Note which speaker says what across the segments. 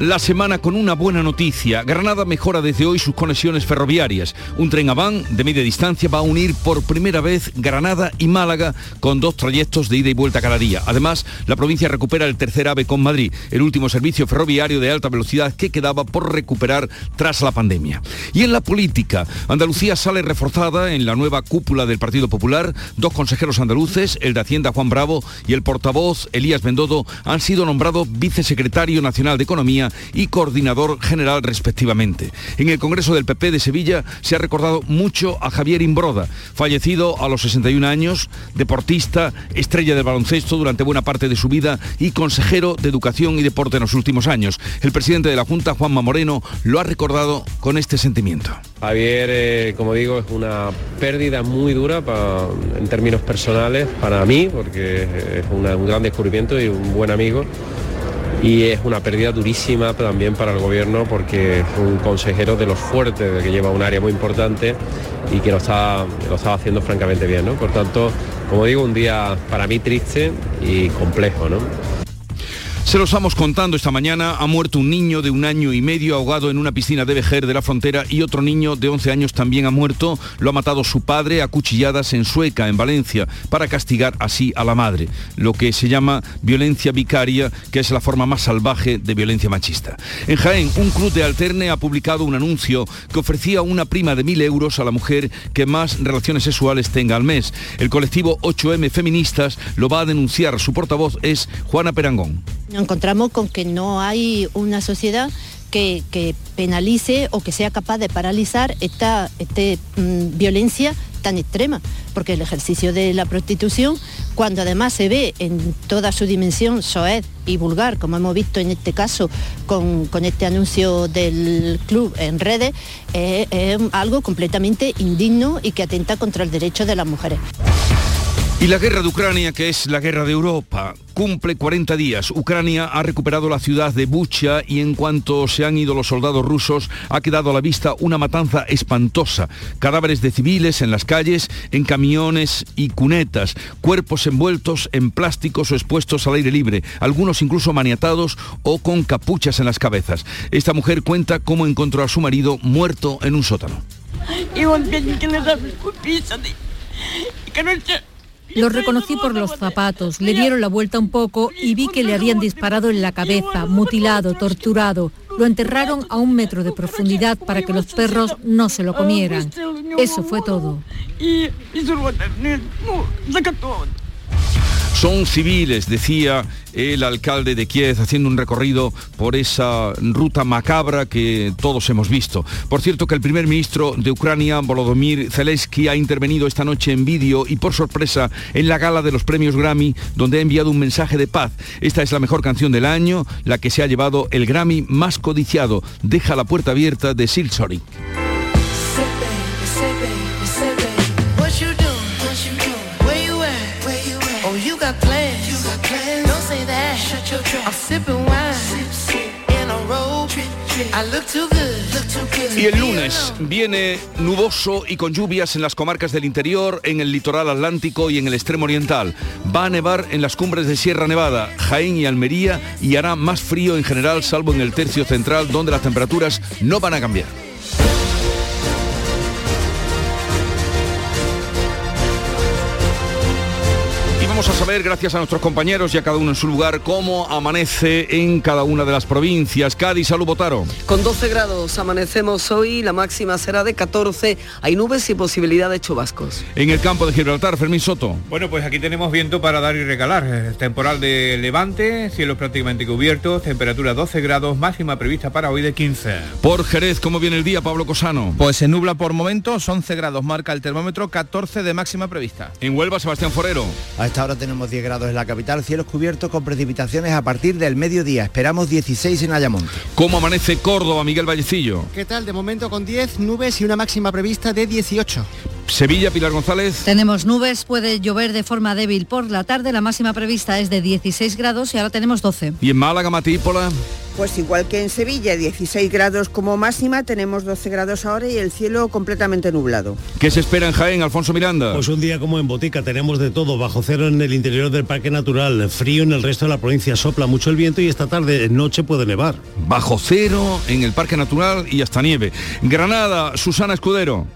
Speaker 1: la semana con una buena noticia. Granada mejora desde hoy sus conexiones ferroviarias. Un tren Aván de media distancia va a unir por primera vez Granada y Málaga con dos trayectos de ida y vuelta cada día. Además, la provincia recupera el tercer AVE con Madrid, el último servicio ferroviario de alta velocidad que quedaba por recuperar tras la pandemia. Y en la política, Andalucía sale reforzada en la nueva cúpula del Partido Popular. Dos consejeros andaluces, el de Hacienda Juan Bravo y el portavoz Elías Bendodo, han sido nombrados vicesecretario nacional de Economía y coordinador general respectivamente. En el Congreso del PP de Sevilla se ha recordado mucho a Javier Imbroda, fallecido a los 61 años, deportista, estrella del baloncesto durante buena parte de su vida y consejero de Educación y Deporte en los últimos años. El presidente de la Junta, Juanma Moreno, lo ha recordado con este sentimiento.
Speaker 2: Javier, eh, como digo, es una pérdida muy dura en términos personales para mí, porque es un gran descubrimiento y un buen amigo y es una pérdida durísima también para el gobierno porque es un consejero de los fuertes, que lleva un área muy importante y que lo está, lo estaba haciendo francamente bien. ¿no? Por tanto, como digo, un día para mí triste y complejo. ¿no?
Speaker 1: Se lo estamos contando esta mañana. Ha muerto un niño de un año y medio ahogado en una piscina de Vejer de la frontera y otro niño de 11 años también ha muerto. Lo ha matado su padre a cuchilladas en Sueca, en Valencia, para castigar así a la madre. Lo que se llama violencia vicaria, que es la forma más salvaje de violencia machista. En Jaén, un club de alterne ha publicado un anuncio que ofrecía una prima de mil euros a la mujer que más relaciones sexuales tenga al mes. El colectivo 8M Feministas lo va a denunciar. Su portavoz es Juana Perangón
Speaker 3: nos encontramos con que no hay una sociedad que, penalice o que sea capaz de paralizar esta este, mm, violencia tan extrema, porque el ejercicio de la prostitución, cuando además se ve en toda su dimensión soez y vulgar, como hemos visto en este caso con, este anuncio del club en redes, es algo completamente indigno y que atenta contra el derecho de las mujeres.
Speaker 1: Y la guerra de Ucrania, que es la guerra de Europa, cumple 40 días. Ucrania ha recuperado la ciudad de Bucha y en cuanto se han ido los soldados rusos, ha quedado a la vista una matanza espantosa. Cadáveres de civiles en las calles, en camiones y cunetas, cuerpos envueltos en plásticos o expuestos al aire libre, algunos incluso maniatados o con capuchas en las cabezas. Esta mujer cuenta cómo encontró a su marido muerto en un sótano.
Speaker 4: Lo reconocí por los zapatos, le dieron la vuelta un poco y vi que le habían disparado en la cabeza, mutilado, torturado. Lo enterraron a un metro de profundidad para que los perros no se lo comieran. Eso fue todo.
Speaker 1: Son civiles, decía el alcalde de Kiev, haciendo un recorrido por esa ruta macabra que todos hemos visto. Por cierto que el primer ministro de Ucrania, Volodymyr Zelensky, ha intervenido esta noche en vídeo y por sorpresa en la gala de los premios Grammy, donde ha enviado un mensaje de paz. Esta es la mejor canción del año, la que se ha llevado el Grammy más codiciado. Deja la puerta abierta de Silsorik. Y el lunes viene nuboso y con lluvias en las comarcas del interior, en el litoral atlántico y en el extremo oriental. Va a nevar en las cumbres de Sierra Nevada, Jaén y Almería y hará más frío en general, salvo en el tercio central, donde las temperaturas no van a cambiar. Saber, gracias a nuestros compañeros y a cada uno en su lugar, cómo amanece en cada una de las provincias. Cádiz, salud, Botaro.
Speaker 5: Con 12 grados amanecemos hoy, la máxima será de 14, hay nubes y posibilidad de chubascos.
Speaker 1: En el campo de Gibraltar, Fermín Soto.
Speaker 6: Bueno, pues aquí tenemos viento para dar y regalar. Temporal de levante, cielos prácticamente cubiertos, temperatura 12 grados, máxima prevista para hoy de 15.
Speaker 1: Por Jerez, ¿cómo viene el día, Pablo Cosano?
Speaker 7: Pues se nubla por momentos, 11 grados marca el termómetro, 14 de máxima prevista.
Speaker 1: En Huelva, Sebastián Forero.
Speaker 8: A esta hora tenemos 10 grados en la capital, cielos cubiertos con precipitaciones a partir del mediodía. Esperamos 16 en Ayamonte.
Speaker 1: ¿Cómo amanece Córdoba, Miguel Vallecillo?
Speaker 9: ¿Qué tal? De momento con 10 nubes y una máxima prevista de 18.
Speaker 1: Sevilla, Pilar González.
Speaker 9: Tenemos nubes, puede llover de forma débil por la tarde, la máxima prevista es de 16 grados y ahora tenemos 12.
Speaker 1: ¿Y en Málaga, Matípola?
Speaker 10: Pues igual que en Sevilla, 16 grados como máxima, tenemos 12 grados ahora y el cielo completamente nublado.
Speaker 1: ¿Qué se espera en Jaén, Alfonso Miranda?
Speaker 11: Pues un día como en Botica, tenemos de todo, bajo cero en el interior del Parque Natural, frío en el resto de la provincia, sopla mucho el viento y esta tarde, noche puede nevar.
Speaker 1: Bajo cero en el Parque Natural y hasta nieve. Granada, Susana Escudero.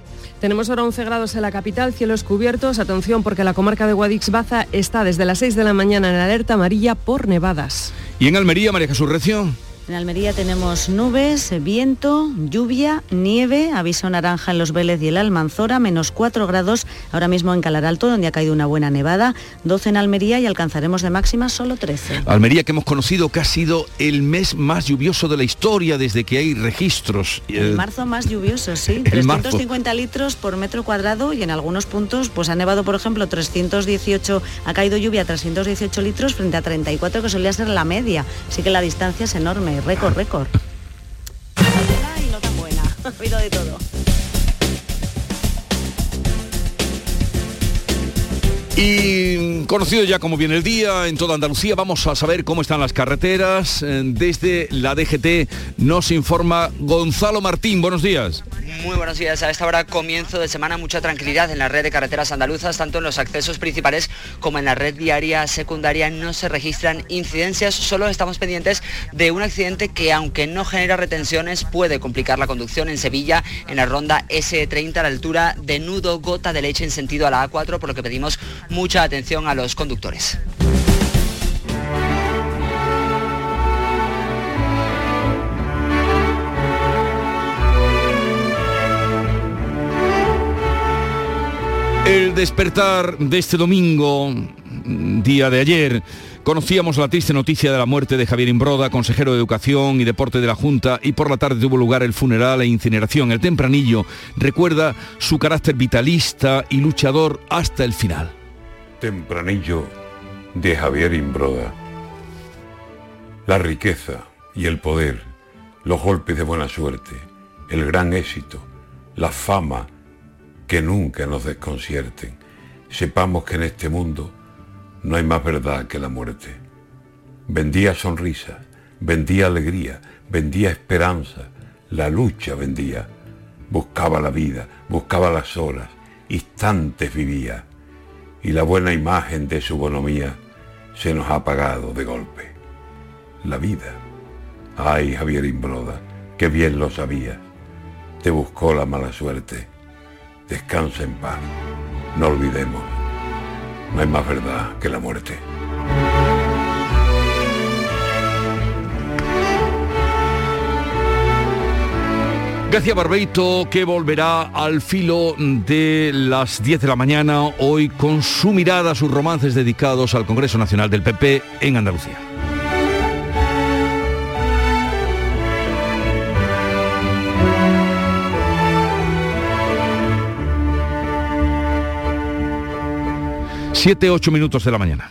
Speaker 12: Tenemos ahora 11 grados en la capital, cielos cubiertos. Atención porque la comarca de Guadix-Baza está desde las 6 de la mañana en alerta amarilla por nevadas.
Speaker 1: ¿Y en Almería, María Jesús Recio?
Speaker 13: En Almería tenemos nubes, viento, lluvia, nieve, aviso naranja en Los Vélez y el Almanzora, menos 4 grados ahora mismo en Calaralto, donde ha caído una buena nevada, 12 en Almería y alcanzaremos de máxima solo 13.
Speaker 1: Almería que hemos conocido que ha sido el mes más lluvioso de la historia desde que hay registros.
Speaker 13: El marzo más lluvioso, sí, 350 litros por metro cuadrado y en algunos puntos pues ha nevado, por ejemplo, 318, ha caído lluvia 318 litros frente a 34 que solía ser la media, así que la distancia es enorme récord, récord. y no tan buena, ha habido de todo.
Speaker 1: Y conocido ya como viene el día en toda Andalucía, vamos a saber cómo están las carreteras. Eh, Desde la DGT nos informa Gonzalo Martín. Buenos días.
Speaker 14: Muy buenos días. A esta hora comienzo de semana mucha tranquilidad en la red de carreteras andaluzas, tanto en los accesos principales como en la red diaria secundaria no se registran incidencias, solo estamos pendientes de un accidente que aunque no genera retenciones puede complicar la conducción en Sevilla en la ronda S30 a la altura de nudo gota de leche en sentido a la A4, por lo que pedimos mucha atención a los conductores.
Speaker 1: El despertar de este domingo, día de ayer, conocíamos la triste noticia de la muerte de Javier Imbroda, consejero de Educación y Deporte de la Junta, y por la tarde tuvo lugar el funeral e incineración. El tempranillo recuerda su carácter vitalista y luchador hasta el final.
Speaker 15: Tempranillo de Javier Imbroda. La riqueza y el poder, los golpes de buena suerte, el gran éxito, la fama, que nunca nos desconcierten. Sepamos que en este mundo no hay más verdad que la muerte. Vendía sonrisa, vendía alegría, vendía esperanza, la lucha vendía. Buscaba la vida, buscaba las horas, instantes vivía. Y la buena imagen de su bonomía se nos ha apagado de golpe. La vida. Ay, Javier Imbroda, que bien lo sabías. Te buscó la mala suerte Descansa en paz. No olvidemos, no hay más verdad que la muerte.
Speaker 1: García Barbeito que volverá al filo de las 10 de la mañana hoy con su mirada, sus romances dedicados al Congreso Nacional del PP en Andalucía. Siete, ocho minutos de la mañana.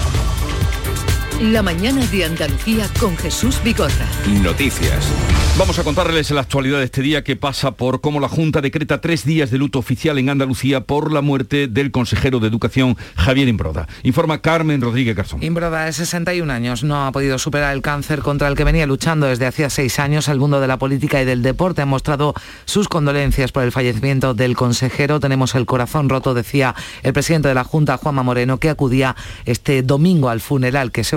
Speaker 16: La mañana de Andalucía con Jesús Vigorra.
Speaker 1: Noticias. Vamos a contarles en la actualidad de este día que pasa por cómo la Junta decreta tres días de luto oficial en Andalucía por la muerte del consejero de Educación Javier Imbroda. Informa Carmen Rodríguez Garzón.
Speaker 17: Imbroda, de 61 años, no ha podido superar el cáncer contra el que venía luchando desde hacía seis años. El mundo de la política y del deporte ha mostrado sus condolencias por el fallecimiento del consejero. Tenemos el corazón roto, decía el presidente de la Junta, Juanma Moreno, que acudía este domingo al funeral que se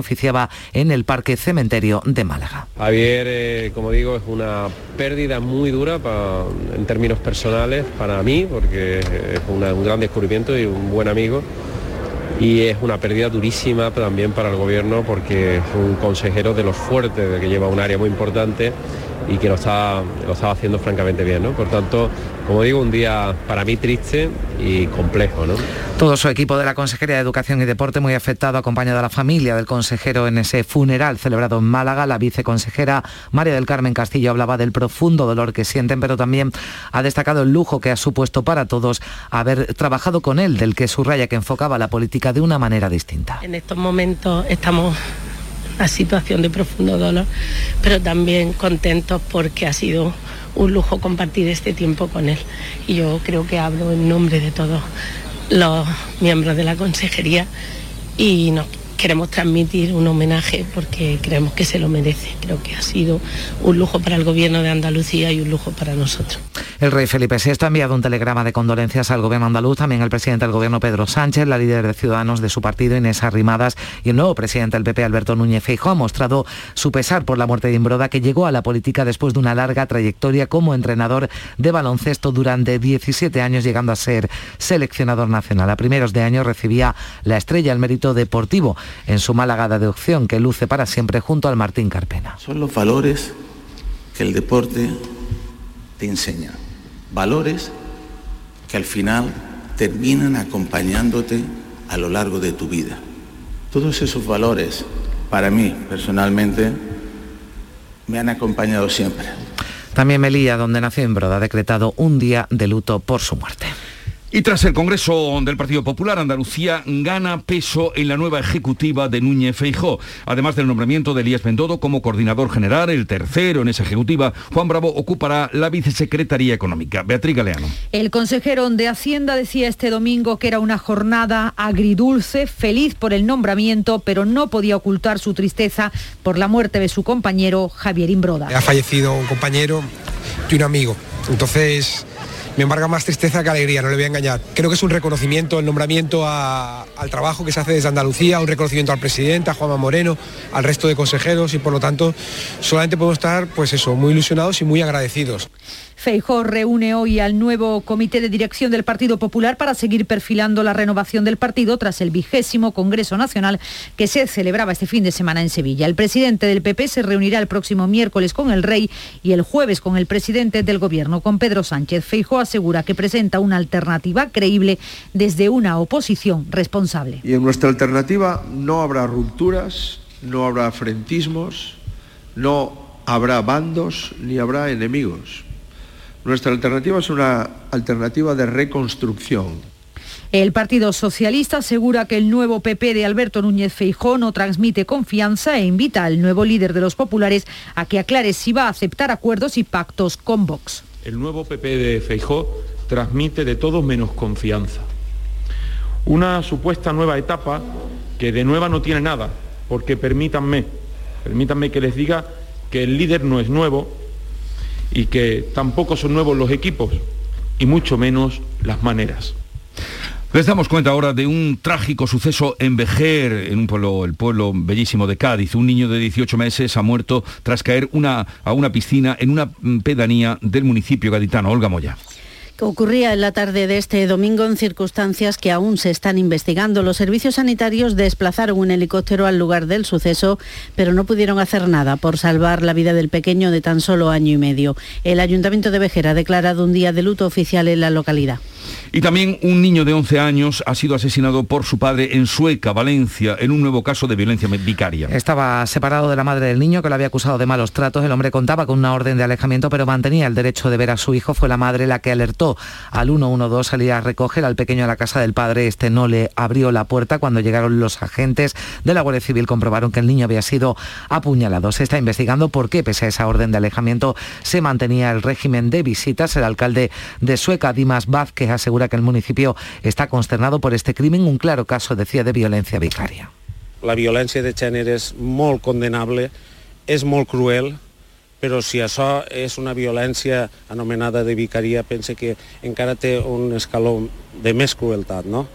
Speaker 17: en el Parque Cementerio de Málaga.
Speaker 2: Javier, eh, como digo, es una pérdida muy dura en términos personales para mí, porque es un gran descubrimiento y un buen amigo. y es una pérdida durísima también para el gobierno porque es un consejero de los fuertes, de que lleva un área muy importante y que lo está, lo estaba haciendo francamente bien. ¿no? Por tanto, como digo, un día para mí triste y complejo. ¿no?
Speaker 17: Todo su equipo de la Consejería de Educación y Deporte muy afectado, acompañado a la familia del consejero en ese funeral celebrado en Málaga. La viceconsejera María del Carmen Castillo hablaba del profundo dolor que sienten, pero también ha destacado el lujo que ha supuesto para todos haber trabajado con él, del que subraya que enfocaba la política de una manera distinta.
Speaker 18: En estos momentos estamos la situación de profundo dolor, pero también contentos porque ha sido un lujo compartir este tiempo con él. Y yo creo que hablo en nombre de todos los miembros de la consejería y nos queremos transmitir un homenaje porque creemos que se lo merece. Creo que ha sido un lujo para el gobierno de Andalucía y un lujo para nosotros.
Speaker 17: El rey Felipe VI ha enviado un telegrama de condolencias al gobierno andaluz, también el presidente del gobierno Pedro Sánchez, la líder de Ciudadanos de su partido Inés Arrimadas y el nuevo presidente del PP Alberto Núñez Feijóo ha mostrado su pesar por la muerte de Imbroda que llegó a la política después de una larga trayectoria como entrenador de baloncesto durante 17 años llegando a ser seleccionador nacional. A primeros de año recibía la estrella al mérito deportivo en su Málaga de opción que luce para siempre junto al Martín Carpena.
Speaker 19: Son los valores que el deporte te enseña. Valores que al final terminan acompañándote a lo largo de tu vida. Todos esos valores, para mí personalmente, me han acompañado siempre.
Speaker 17: También Melilla, donde nació Imbroda, ha decretado un día de luto por su muerte.
Speaker 1: Y tras el Congreso del Partido Popular, Andalucía gana peso en la nueva ejecutiva de Núñez Feijó. Además del nombramiento de Elías Bendodo como coordinador general, el tercero en esa ejecutiva, Juan Bravo ocupará la vicesecretaría económica. Beatriz Galeano.
Speaker 20: El consejero de Hacienda decía este domingo que era una jornada agridulce, feliz por el nombramiento, pero no podía ocultar su tristeza por la muerte de su compañero Javier Imbroda.
Speaker 21: Ha fallecido un compañero y un amigo. Entonces me embarga más tristeza que alegría, no le voy a engañar. Creo que es un reconocimiento, el nombramiento al trabajo que se hace desde Andalucía, un reconocimiento al presidente, a Juanma Moreno, al resto de consejeros y por lo tanto solamente podemos estar, pues eso, muy ilusionados y muy agradecidos.
Speaker 20: Feijó reúne hoy al nuevo comité de dirección del Partido Popular para seguir perfilando la renovación del partido tras el vigésimo Congreso Nacional que se celebraba este fin de semana en Sevilla. El presidente del PP se reunirá el próximo miércoles con el rey y el jueves con el presidente del gobierno, con Pedro Sánchez. Feijó asegura que presenta una alternativa creíble desde una oposición responsable.
Speaker 22: Y en nuestra alternativa no habrá rupturas, no habrá frentismos, no habrá bandos ni habrá enemigos nuestra alternativa es una alternativa de reconstrucción.
Speaker 20: El Partido Socialista asegura que el nuevo PP de Alberto Núñez Feijó no transmite confianza e invita al nuevo líder de los populares a que aclare si va a aceptar acuerdos y pactos con Vox.
Speaker 23: El nuevo PP de Feijó transmite de todo menos confianza. Una supuesta nueva etapa que de nueva no tiene nada, porque permítanme, permítanme que les diga que el líder no es nuevo, y que tampoco son nuevos los equipos y mucho menos las maneras.
Speaker 1: Les damos cuenta ahora de un trágico suceso en Vejer, en un el pueblo bellísimo de Cádiz. Un niño de 18 meses ha muerto tras caer una, a una piscina en una pedanía del municipio gaditano. Olga Moya
Speaker 24: ocurría en la tarde de este domingo en circunstancias que aún se están investigando. Los servicios sanitarios desplazaron un helicóptero al lugar del suceso, pero no pudieron hacer nada por salvar la vida del pequeño de tan solo año y medio. El Ayuntamiento de Vejer ha declarado un día de luto oficial en la localidad.
Speaker 1: Y también un niño de 11 años ha sido asesinado por su padre en Sueca, Valencia, en un nuevo caso de violencia vicaria.
Speaker 17: Estaba separado de la madre del niño que lo había acusado de malos tratos. El hombre contaba con una orden de alejamiento, pero mantenía el derecho de ver a su hijo. Fue la madre la que alertó al 112 salir a recoger al pequeño a la casa del padre. Este no le abrió la puerta cuando llegaron los agentes de la Guardia Civil. Comprobaron que el niño había sido apuñalado. Se está investigando por qué, pese a esa orden de alejamiento, se mantenía el régimen de visitas. El alcalde de Sueca, Dimas Vázquez, asegura que el municipio está consternado por este crimen, un claro caso, decía, de violencia vicaria.
Speaker 25: La violència de gènere és molt condenable, és molt cruel, però si això és una violència anomenada de vicaria, pense que encara té un escaló de més crueltat, no?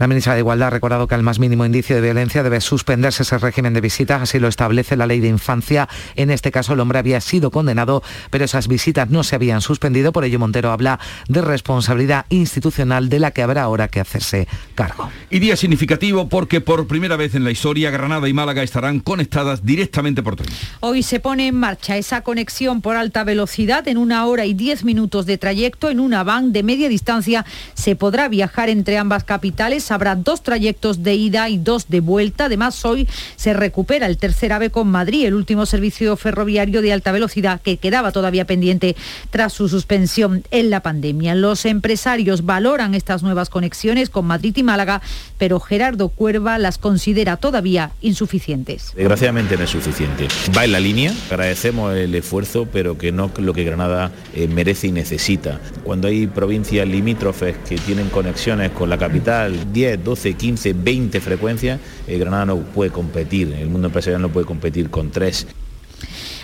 Speaker 17: La ministra de Igualdad ha recordado que al más mínimo indicio de violencia debe suspenderse ese régimen de visitas, así lo establece la ley de infancia. En este caso el hombre había sido condenado, pero esas visitas no se habían suspendido, por ello Montero habla de responsabilidad institucional de la que habrá ahora que hacerse cargo.
Speaker 1: Y día significativo porque por primera vez en la historia Granada y Málaga estarán conectadas directamente por tren.
Speaker 20: Hoy se pone en marcha esa conexión por alta velocidad en una hora y diez minutos de trayecto en una van de media distancia. Se podrá viajar entre ambas capitales. Habrá dos trayectos de ida y dos de vuelta. Además, hoy se recupera el tercer AVE con Madrid, el último servicio ferroviario de alta velocidad que quedaba todavía pendiente tras su suspensión en la pandemia. Los empresarios valoran estas nuevas conexiones con Madrid y Málaga, pero Gerardo Cuerva las considera todavía insuficientes.
Speaker 26: Desgraciadamente no es suficiente. Va en la línea, agradecemos el esfuerzo, pero que no lo que Granada eh, merece y necesita. Cuando hay provincias limítrofes que tienen conexiones con la capital, 10, 12, 15, 20 frecuencias, eh, Granada no puede competir, el mundo empresarial no puede competir con tres.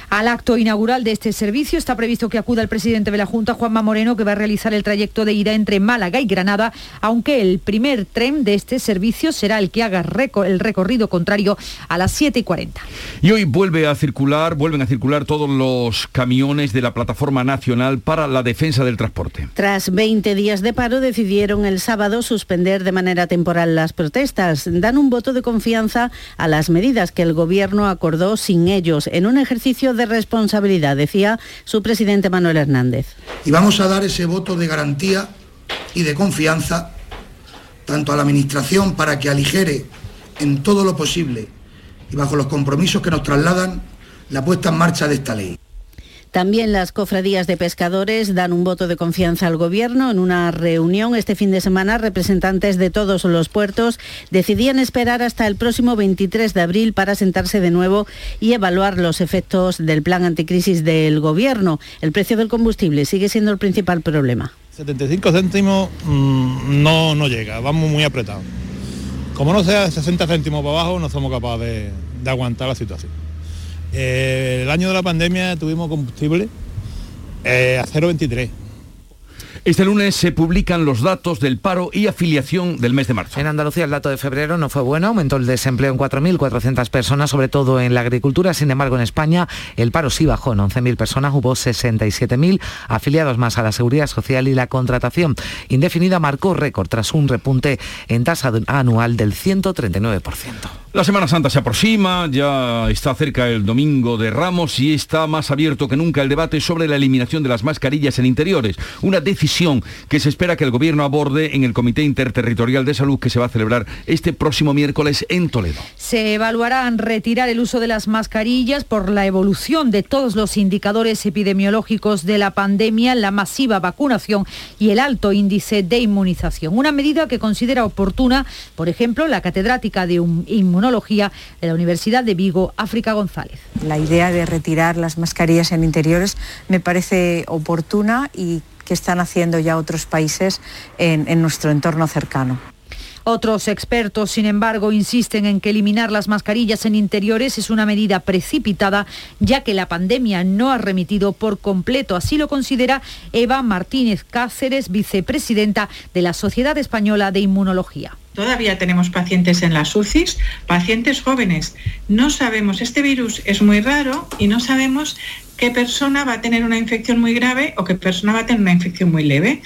Speaker 20: Al acto inaugural de este servicio está previsto que acuda el presidente de la Junta, Juanma Moreno, que va a realizar el trayecto de ida entre Málaga y Granada, aunque el primer tren de este servicio será el que haga el recorrido contrario a las 7 y 40.
Speaker 1: Y hoy vuelve a circular, vuelven a circular todos los camiones de la Plataforma Nacional para la Defensa del Transporte.
Speaker 24: Tras 20 días de paro, decidieron el sábado suspender de manera temporal las protestas. Dan un voto de confianza a las medidas que el Gobierno acordó sin ellos, en un ejercicio de responsabilidad, decía su presidente Manuel Hernández.
Speaker 27: Y vamos a dar ese voto de garantía y de confianza tanto a la Administración para que aligere en todo lo posible y bajo los compromisos que nos trasladan la puesta en marcha de esta ley.
Speaker 24: También las cofradías de pescadores dan un voto de confianza al Gobierno. En una reunión este fin de semana, representantes de todos los puertos decidían esperar hasta el próximo 23 de abril para sentarse de nuevo y evaluar los efectos del plan anticrisis del Gobierno. El precio del combustible sigue siendo el principal problema.
Speaker 28: 75 céntimos mm, no, no llega, vamos muy apretados. Como no sea 60 céntimos para abajo, no somos capaces de aguantar la situación. Eh, el año de la pandemia tuvimos combustible eh, a 0,23
Speaker 1: este lunes se publican los datos del paro y afiliación del mes de marzo.
Speaker 17: En Andalucía el dato de febrero no fue bueno, aumentó el desempleo en 4.400 personas, sobre todo en la agricultura. Sin embargo, en España el paro sí bajó en 11.000 personas, hubo 67.000 afiliados más a la seguridad social y la contratación indefinida marcó récord tras un repunte en tasa anual del 139%.
Speaker 1: La Semana Santa se aproxima, ya está cerca el domingo de Ramos y está más abierto que nunca el debate sobre la eliminación de las mascarillas en interiores, una decisión que se espera que el Gobierno aborde en el Comité Interterritorial de Salud que se va a celebrar este próximo miércoles en Toledo.
Speaker 20: Se evaluarán retirar el uso de las mascarillas por la evolución de todos los indicadores epidemiológicos de la pandemia, la masiva vacunación y el alto índice de inmunización. Una medida que considera oportuna, por ejemplo, la catedrática de inmunología de la Universidad de Vigo, África González.
Speaker 29: La idea de retirar las mascarillas en interiores me parece oportuna y que están haciendo ya otros países en, en nuestro entorno cercano.
Speaker 20: Otros expertos, sin embargo, insisten en que eliminar las mascarillas en interiores es una medida precipitada, ya que la pandemia no ha remitido por completo. Así lo considera Eva Martínez Cáceres, vicepresidenta de la Sociedad Española de Inmunología.
Speaker 30: Todavía tenemos pacientes en las UCIs, pacientes jóvenes. No sabemos, este virus es muy raro y no sabemos qué persona va a tener una infección muy grave o qué persona va a tener una infección muy leve.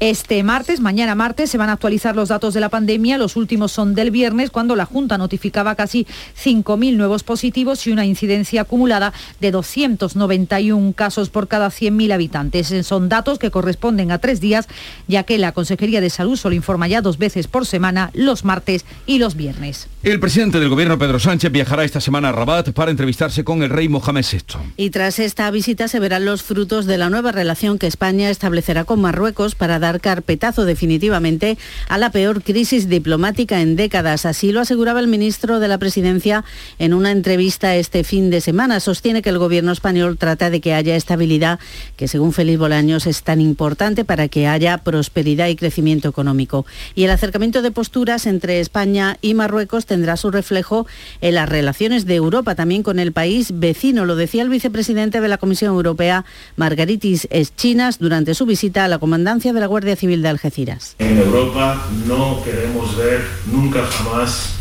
Speaker 20: Este martes, mañana martes, se van a actualizar los datos de la pandemia. Los últimos son del viernes, cuando la Junta notificaba casi 5.000 nuevos positivos y una incidencia acumulada de 291 casos por cada 100.000 habitantes. Son datos que corresponden a tres días, ya que la Consejería de Salud solo informa ya dos veces por semana, los martes y los viernes.
Speaker 1: El presidente del Gobierno, Pedro Sánchez, viajará esta semana a Rabat para entrevistarse con el rey Mohamed VI.
Speaker 24: Y tras esta visita se verán los frutos de la nueva relación que España establecerá con Marruecos para dar carpetazo definitivamente a la peor crisis diplomática en décadas. Así lo aseguraba el ministro de la Presidencia en una entrevista este fin de semana. Sostiene que el gobierno español trata de que haya estabilidad, que según Félix Bolaños es tan importante para que haya prosperidad y crecimiento económico. Y el acercamiento de posturas entre España y Marruecos tendrá su reflejo en las relaciones de Europa, también con el país vecino. Lo decía el vicepresidente de la Comisión Europea, Margaritis Eschinas, durante su visita a la comandancia de la Guardia Civil de Algeciras.
Speaker 31: En Europa no queremos ver nunca jamás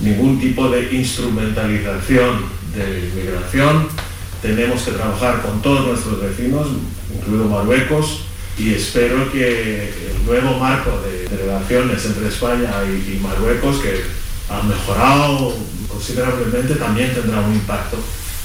Speaker 31: ningún tipo de instrumentalización de inmigración. Tenemos que trabajar con todos nuestros vecinos, incluido Marruecos, y espero que el nuevo marco de, relaciones entre España y, y Marruecos, que ha mejorado considerablemente, también tendrá un impacto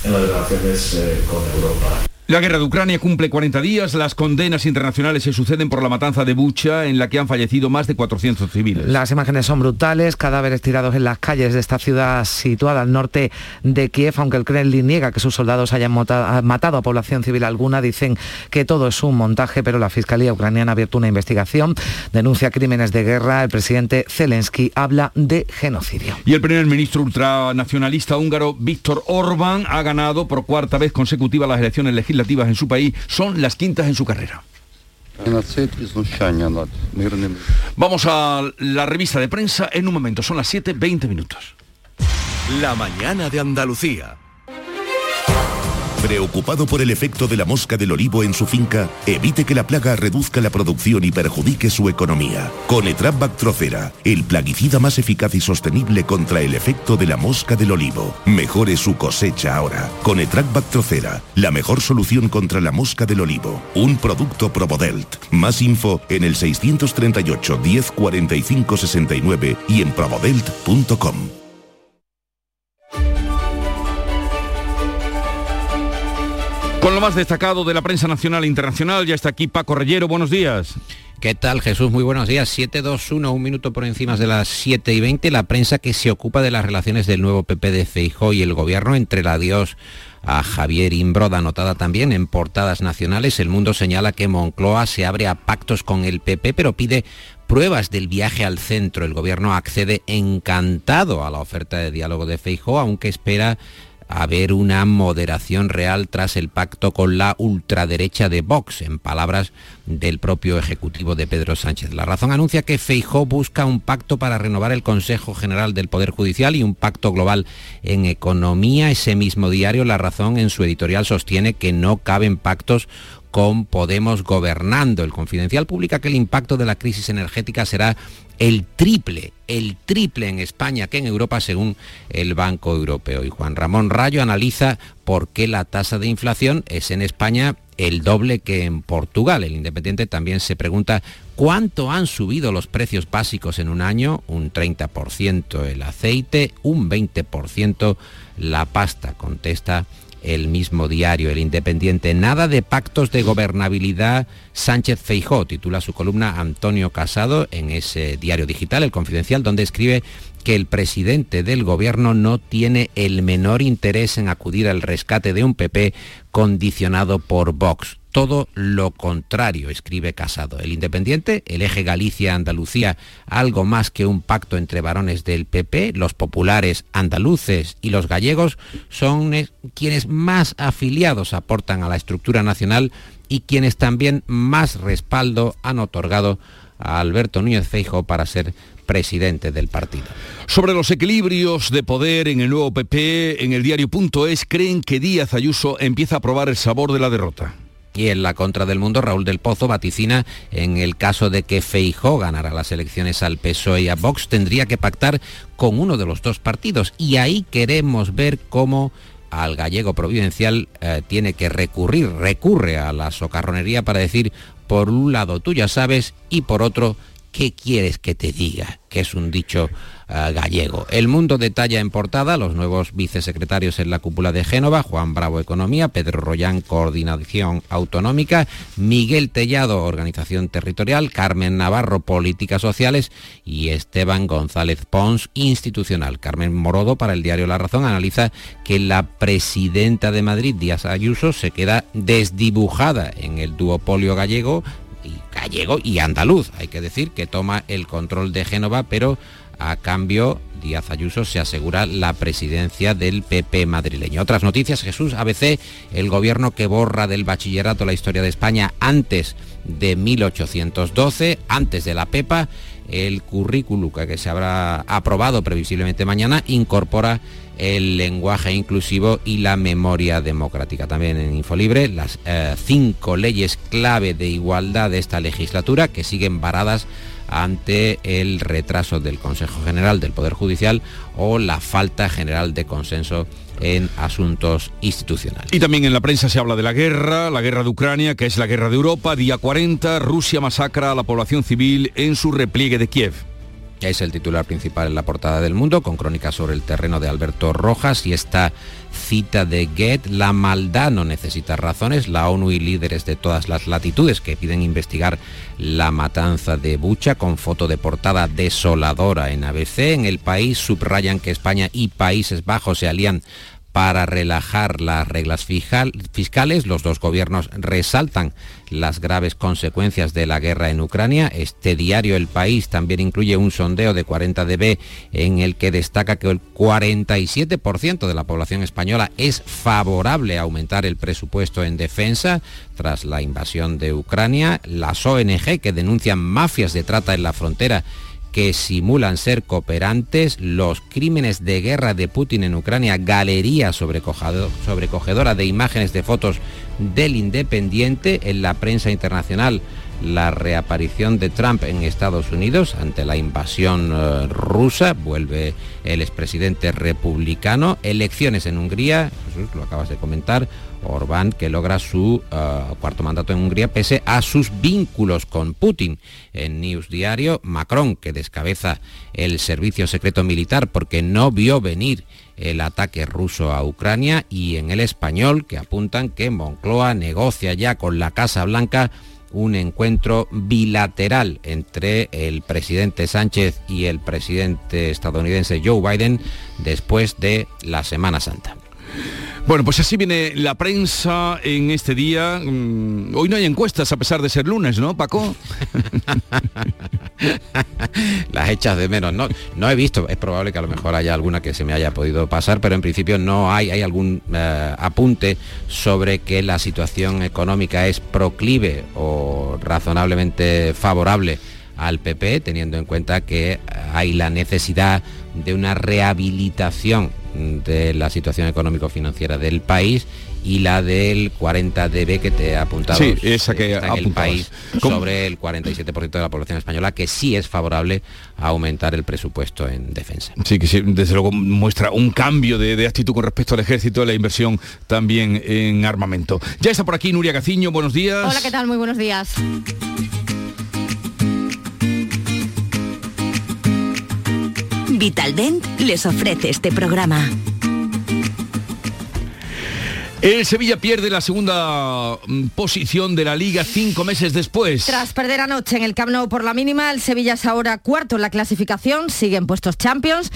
Speaker 31: en las relaciones eh, con Europa.
Speaker 1: La guerra de Ucrania cumple 40 días. Las condenas internacionales se suceden por la matanza de Bucha, en la que han fallecido más de 400 civiles.
Speaker 17: Las imágenes son brutales, cadáveres tirados en las calles de esta ciudad situada al norte de Kiev, aunque el Kremlin niega que sus soldados hayan matado a población civil alguna. Dicen que todo es un montaje, pero la Fiscalía ucraniana ha abierto una investigación, denuncia crímenes de guerra. El presidente Zelensky habla de genocidio.
Speaker 1: Y el primer ministro ultranacionalista húngaro, Víctor Orbán, ha ganado por cuarta vez consecutiva las elecciones legislativas en su país son las quintas en su carrera. Vamos a la revista de prensa en un momento, son las 7.20 minutos.
Speaker 32: La mañana de Andalucía. Preocupado por el efecto de la mosca del olivo en su finca, evite que la plaga reduzca la producción y perjudique su economía. Con Etrap Bactrocera, el plaguicida más eficaz y sostenible contra el efecto de la mosca del olivo. Mejore su cosecha ahora. Con Etrap Bactrocera, la mejor solución contra la mosca del olivo. Un producto Probodelt. Más info en el 638 10 45 69 y en probodelt.com.
Speaker 1: Con lo más destacado de la prensa nacional e internacional, ya está aquí Paco Reyero, buenos días.
Speaker 33: ¿Qué tal Jesús? Muy buenos días. 721, un minuto por encima de las 7 y 20. La prensa que se ocupa de las relaciones del nuevo PP de Feijó y el gobierno entre la adiós a Javier Imbroda, anotada también en portadas nacionales. El mundo señala que Moncloa se abre a pactos con el PP, pero pide pruebas del viaje al centro. El gobierno accede encantado a la oferta de diálogo de Feijó, aunque espera haber una moderación real tras el pacto con la ultraderecha de Vox, en palabras del propio ejecutivo de Pedro Sánchez. La razón anuncia que Feijó busca un pacto para renovar el Consejo General del Poder Judicial y un pacto global en economía. Ese mismo diario, La Razón, en su editorial sostiene que no caben pactos con Podemos gobernando. El Confidencial publica que el impacto de la crisis energética será el triple, el triple en España que en Europa según el Banco Europeo. Y Juan Ramón Rayo analiza por qué la tasa de inflación es en España el doble que en Portugal. El Independiente también se pregunta cuánto han subido los precios básicos en un año, un 30% el aceite, un 20% la pasta, contesta el mismo diario, el Independiente. Nada de pactos de gobernabilidad Sánchez Feijó, titula su columna Antonio Casado en ese diario digital, El Confidencial, donde escribe que el presidente del gobierno no tiene el menor interés en acudir al rescate de un PP condicionado por Vox todo lo contrario, escribe Casado. El Independiente, el eje Galicia-Andalucía, algo más que un pacto entre varones del PP, los populares andaluces y los gallegos son quienes más afiliados aportan a la estructura nacional y quienes también más respaldo han otorgado a Alberto Núñez Feijo para ser presidente del partido.
Speaker 1: Sobre los equilibrios de poder en el nuevo PP, en el diario.es creen que Díaz Ayuso empieza a probar el sabor de la derrota.
Speaker 33: Y en la contra del mundo, Raúl del Pozo vaticina en el caso de que Feijó ganara las elecciones al PSOE y a Vox, tendría que pactar con uno de los dos partidos. Y ahí queremos ver cómo al gallego providencial eh, tiene que recurrir, recurre a la socarronería para decir, por un lado tú ya sabes y por otro, ¿qué quieres que te diga? Que es un dicho eh, gallego. El Mundo detalla en portada los nuevos vicesecretarios en la cúpula de Génova, Juan Bravo Economía, Pedro Royán Coordinación Autonómica, Miguel Tellado Organización Territorial, Carmen Navarro Políticas Sociales y Esteban González Pons Institucional. Carmen Morodo para el diario La Razón analiza que la presidenta de Madrid, Díaz Ayuso, se queda desdibujada en el duopolio gallego y gallego y andaluz. Hay que decir que toma el control de Génova, pero a cambio, Díaz Ayuso se asegura la presidencia del PP madrileño. Otras noticias, Jesús, ABC, el gobierno que borra del bachillerato la historia de España antes de 1812, antes de la PEPA, el currículum que se habrá aprobado previsiblemente mañana incorpora el lenguaje inclusivo y la memoria democrática. También en Infolibre las eh, cinco leyes clave de igualdad de esta legislatura que siguen varadas ante el retraso del Consejo General del Poder Judicial o la falta general de consenso en asuntos institucionales.
Speaker 1: Y también en la prensa se habla de la guerra, la guerra de Ucrania, que es la guerra de Europa. Día 40, Rusia masacra a la población civil en su repliegue de Kiev.
Speaker 33: Es el titular principal en la portada del mundo, con crónicas sobre el terreno de Alberto Rojas y esta cita de Goethe, la maldad no necesita razones, la ONU y líderes de todas las latitudes que piden investigar la matanza de Bucha con foto de portada desoladora en ABC. En el país subrayan que España y Países Bajos se alían para relajar las reglas fiscales. Los dos gobiernos resaltan las graves consecuencias de la guerra en Ucrania. Este diario El País también incluye un sondeo de 40 dB en el que destaca que el 47% de la población española es favorable a aumentar el presupuesto en defensa tras la invasión de Ucrania. Las ONG que denuncian mafias de trata en la frontera que simulan ser cooperantes, los crímenes de guerra de Putin en Ucrania, galería sobrecogedora de imágenes de fotos del independiente en la prensa internacional la reaparición de Trump en Estados Unidos ante la invasión eh, rusa, vuelve el expresidente republicano, elecciones en Hungría, lo acabas de comentar, Orbán que logra su eh, cuarto mandato en Hungría pese a sus vínculos con Putin. En News Diario, Macron que descabeza el servicio secreto militar porque no vio venir el ataque ruso a Ucrania y en el español que apuntan que Moncloa negocia ya con la Casa Blanca un encuentro bilateral entre el presidente Sánchez y el presidente estadounidense Joe Biden después de la Semana Santa.
Speaker 1: Bueno, pues así viene la prensa en este día. Mm, hoy no hay encuestas a pesar de ser lunes, ¿no, Paco?
Speaker 33: Las hechas de menos. No, no he visto, es probable que a lo mejor haya alguna que se me haya podido pasar, pero en principio no hay, hay algún eh, apunte sobre que la situación económica es proclive o razonablemente favorable al PP, teniendo en cuenta que hay la necesidad de una rehabilitación de la situación económico-financiera del país y la del 40 dB que te he apuntado
Speaker 1: sí, esa que
Speaker 33: en el país sobre el 47% de la población española que sí es favorable a aumentar el presupuesto en defensa.
Speaker 1: Sí, que desde luego muestra un cambio de, de actitud con respecto al ejército, la inversión también en armamento. Ya está por aquí Nuria Gaciño, buenos días.
Speaker 34: Hola, ¿qué tal? Muy buenos días.
Speaker 35: Vitaldent les ofrece este programa.
Speaker 1: El Sevilla pierde la segunda mm, posición de la liga cinco meses después.
Speaker 34: Tras perder anoche en el Camp Nou por la mínima, el Sevilla es ahora cuarto en la clasificación, sigue en puestos Champions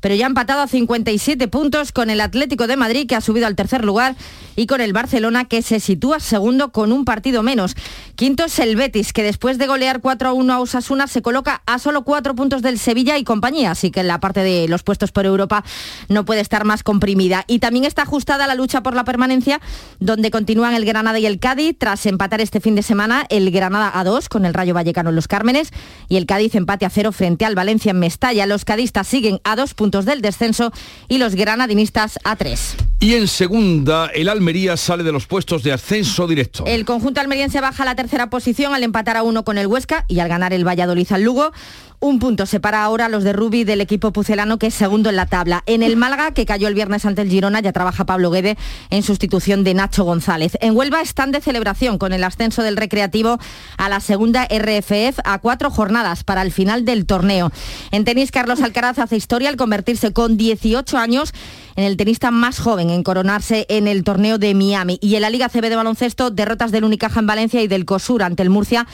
Speaker 34: pero ya ha empatado a 57 puntos con el Atlético de Madrid, que ha subido al tercer lugar, y con el Barcelona, que se sitúa segundo con un partido menos. Quinto es el Betis, que después de golear 4 a 1 a Osasuna se coloca a solo cuatro puntos del Sevilla y compañía, así que en la parte de los puestos por Europa no puede estar más comprimida. Y también está ajustada la lucha por la permanencia, donde continúan el Granada y el Cádiz, tras empatar este fin de semana el Granada a 2 con el Rayo Vallecano en Los Cármenes y el Cádiz empate a 0 frente al Valencia en Mestalla. Los cadistas siguen a dos puntos del descenso y los granadinistas a tres.
Speaker 1: Y en segunda, el Almería sale de los puestos de ascenso directo.
Speaker 34: El conjunto almeriense baja a la tercera posición al empatar a uno con el Huesca y al ganar el Valladolid al Lugo. Un punto separa ahora a los de Rubi del equipo pucelano que es segundo en la tabla. En el Málaga, que cayó el viernes ante el Girona, ya trabaja Pablo Guede en sustitución de Nacho González. En Huelva están de celebración con el ascenso del Recreativo a la segunda RFF a cuatro jornadas para el final del torneo. En tenis, Carlos Alcaraz hace historia al convertirse con 18 años en el tenista más joven en coronarse en el torneo de Miami. Y en la Liga CB de baloncesto, derrotas del Unicaja en Valencia y del COSUR ante el Murcia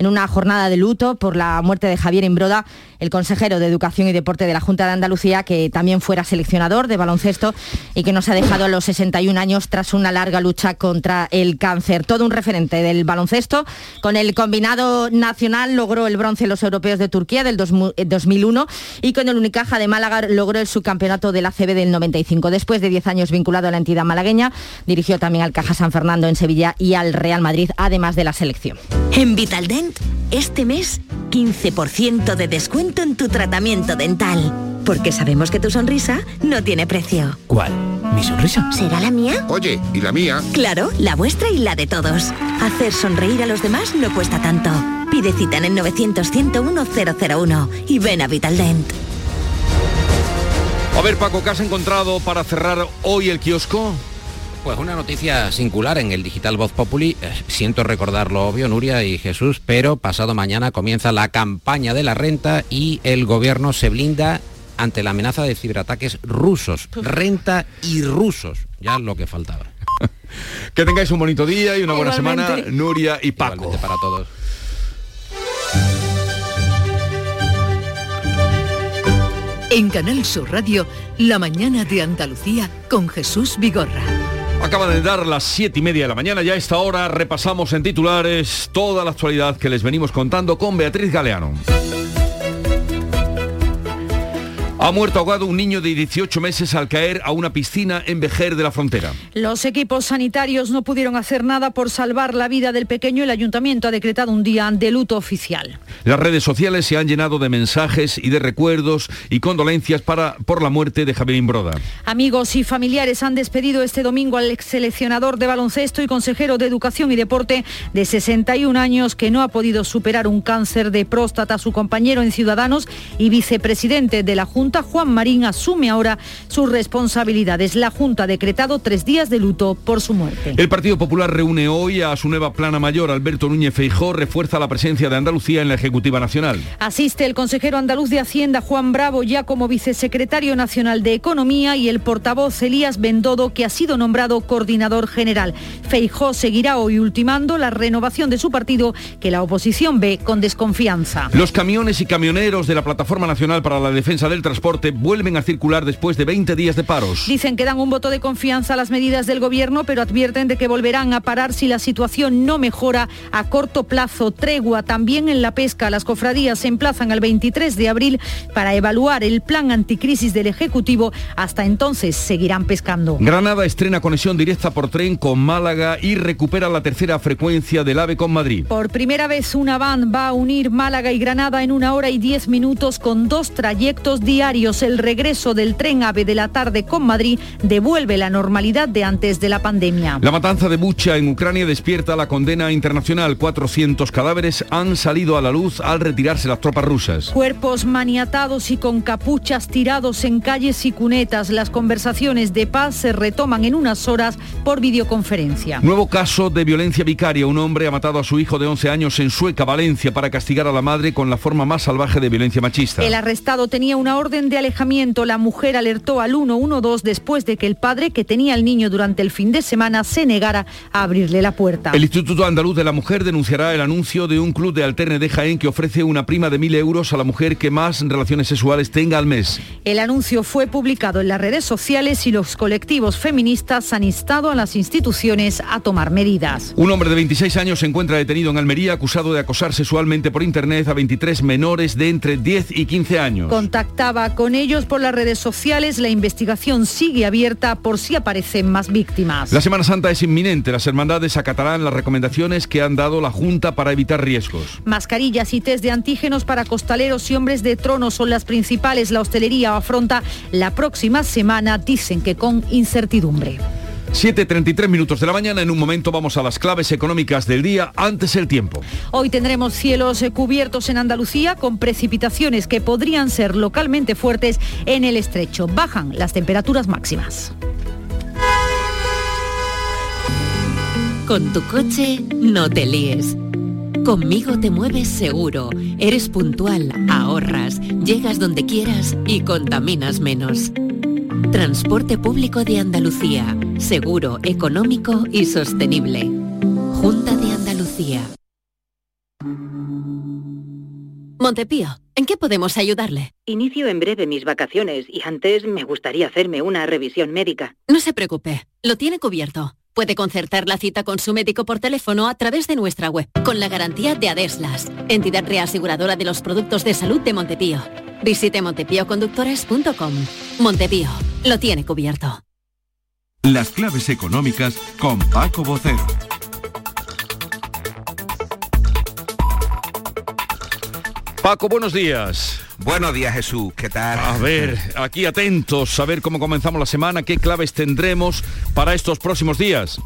Speaker 34: en una jornada de luto por la muerte de Javier Imbroda, el consejero de Educación y Deporte de la Junta de Andalucía, que también fuera seleccionador de baloncesto y que nos ha dejado a los 61 años tras una larga lucha contra el cáncer. Todo un referente del baloncesto. Con el combinado nacional logró el bronce en los europeos de Turquía del 2001 y con el Unicaja de Málaga logró el subcampeonato de la CB del 95. Después de 10 años vinculado a la entidad malagueña, dirigió también al Caja San Fernando en Sevilla y al Real Madrid, además de la selección.
Speaker 35: En Este mes 15% de descuento en tu tratamiento dental. Porque sabemos que tu sonrisa no tiene precio.
Speaker 36: ¿Cuál? ¿Mi sonrisa?
Speaker 35: ¿Será la mía?
Speaker 36: Oye, ¿y la mía?
Speaker 35: Claro, la vuestra y la de todos. Hacer sonreír a los demás no cuesta tanto. Pide cita en el 900-101-001 y ven a Vitaldent.
Speaker 1: A ver, Paco, ¿qué has encontrado para cerrar hoy el kiosco?
Speaker 33: Pues una noticia singular en el digital Voz Populi. Eh, siento recordar lo obvio, Nuria y Jesús, pero pasado mañana comienza la campaña de la renta y el gobierno se blinda ante la amenaza de ciberataques rusos. Renta y rusos. Ya lo que faltaba.
Speaker 1: que tengáis un bonito día y una buena semana, Nuria y Paco.
Speaker 33: Igualmente para todos.
Speaker 37: En Canal Sur Radio, La mañana de Andalucía con Jesús Vigorra.
Speaker 1: Acaba de dar las siete y media de la mañana, ya a esta hora repasamos en titulares toda la actualidad que les venimos contando con Beatriz Galeano. Ha muerto ahogado un niño de 18 meses al caer a una piscina en Vejer de la Frontera.
Speaker 20: Los equipos sanitarios no pudieron hacer nada por salvar la vida del pequeño. El ayuntamiento ha decretado un día de luto oficial.
Speaker 1: Las redes sociales se han llenado de mensajes y de recuerdos y condolencias para, por la muerte de Javier Imbroda.
Speaker 20: Amigos y familiares han despedido este domingo al ex seleccionador de baloncesto y consejero de Educación y Deporte de 61 años que no ha podido superar un cáncer de próstata. Su compañero en Ciudadanos y vicepresidente de la Junta Juan Marín asume ahora sus responsabilidades. La Junta ha decretado tres días de luto por su muerte.
Speaker 1: El Partido Popular reúne hoy a su nueva plana mayor. Alberto Núñez Feijó refuerza la presencia de Andalucía en la Ejecutiva Nacional.
Speaker 20: Asiste el consejero andaluz de Hacienda, Juan Bravo, ya como vicesecretario nacional de Economía y el portavoz Elías Bendodo, que ha sido nombrado coordinador general. Feijó seguirá hoy ultimando la renovación de su partido, que la oposición ve con desconfianza.
Speaker 1: Los camiones y camioneros de la Plataforma Nacional para la Defensa del Transporte vuelven a circular después de 20 días de paros.
Speaker 20: Dicen que dan un voto de confianza a las medidas del gobierno, pero advierten de que volverán a parar si la situación no mejora a corto plazo. Tregua también en la pesca. Las cofradías se emplazan al 23 de abril para evaluar el plan anticrisis del Ejecutivo. Hasta entonces seguirán pescando.
Speaker 1: Granada estrena conexión directa por tren con Málaga y recupera la tercera frecuencia del AVE con Madrid.
Speaker 20: Por primera vez una van va a unir Málaga y Granada en una hora y diez minutos con dos trayectos diarios el regreso del tren AVE de la tarde con Madrid devuelve la normalidad de antes de la pandemia.
Speaker 1: La matanza de Bucha en Ucrania despierta la condena internacional. 400 cadáveres han salido a la luz al retirarse las tropas rusas.
Speaker 20: Cuerpos maniatados y con capuchas tirados en calles y cunetas. Las conversaciones de paz se retoman en unas horas por videoconferencia.
Speaker 1: Nuevo caso de violencia vicaria. Un hombre ha matado a su hijo de 11 años en Sueca, Valencia, para castigar a la madre con la forma más salvaje de violencia machista.
Speaker 20: El arrestado tenía una orden de alejamiento, la mujer alertó al 112 después de que el padre que tenía al niño durante el fin de semana se negara a abrirle la puerta.
Speaker 1: El Instituto Andaluz de la Mujer denunciará el anuncio de un club de alterne de Jaén que ofrece una prima de mil euros a la mujer que más relaciones sexuales tenga al mes.
Speaker 20: El anuncio fue publicado en las redes sociales y los colectivos feministas han instado a las instituciones a tomar medidas.
Speaker 1: Un hombre de 26 años se encuentra detenido en Almería acusado de acosar sexualmente por internet a 23 menores de entre 10 y 15 años.
Speaker 20: Contactaba con ellos por las redes sociales. La investigación sigue abierta por si aparecen más víctimas.
Speaker 1: La Semana Santa es inminente. Las hermandades acatarán las recomendaciones que han dado la Junta para evitar riesgos.
Speaker 20: Mascarillas y test de antígenos para costaleros y hombres de trono son las principales. La hostelería afronta la próxima semana, dicen que con incertidumbre.
Speaker 1: 7.33 minutos de la mañana, en un momento vamos a las claves económicas del día, antes el tiempo.
Speaker 20: Hoy tendremos cielos eh, cubiertos en Andalucía con precipitaciones que podrían ser localmente fuertes en el estrecho. Bajan las temperaturas máximas.
Speaker 35: Con tu coche no te líes. Conmigo te mueves seguro, eres puntual, ahorras, llegas donde quieras y contaminas menos. Transporte público de Andalucía, seguro, económico y sostenible. Junta de Andalucía.
Speaker 38: Montepío, ¿en qué podemos ayudarle?
Speaker 39: Inicio en breve mis vacaciones y antes me gustaría hacerme una revisión médica.
Speaker 38: No se preocupe, lo tiene cubierto. Puede concertar la cita con su médico por teléfono a través de nuestra web, con la garantía de Adeslas, entidad reaseguradora de los productos de salud de Montepío. Visite montepíoconductores.com. Montepío, lo tiene cubierto.
Speaker 32: Las claves económicas con Paco Bocero.
Speaker 1: Paco, buenos días.
Speaker 40: Buenos días, Jesús. ¿Qué tal?
Speaker 1: A ver, aquí atentos, a ver cómo comenzamos la semana, qué claves tendremos para estos próximos días.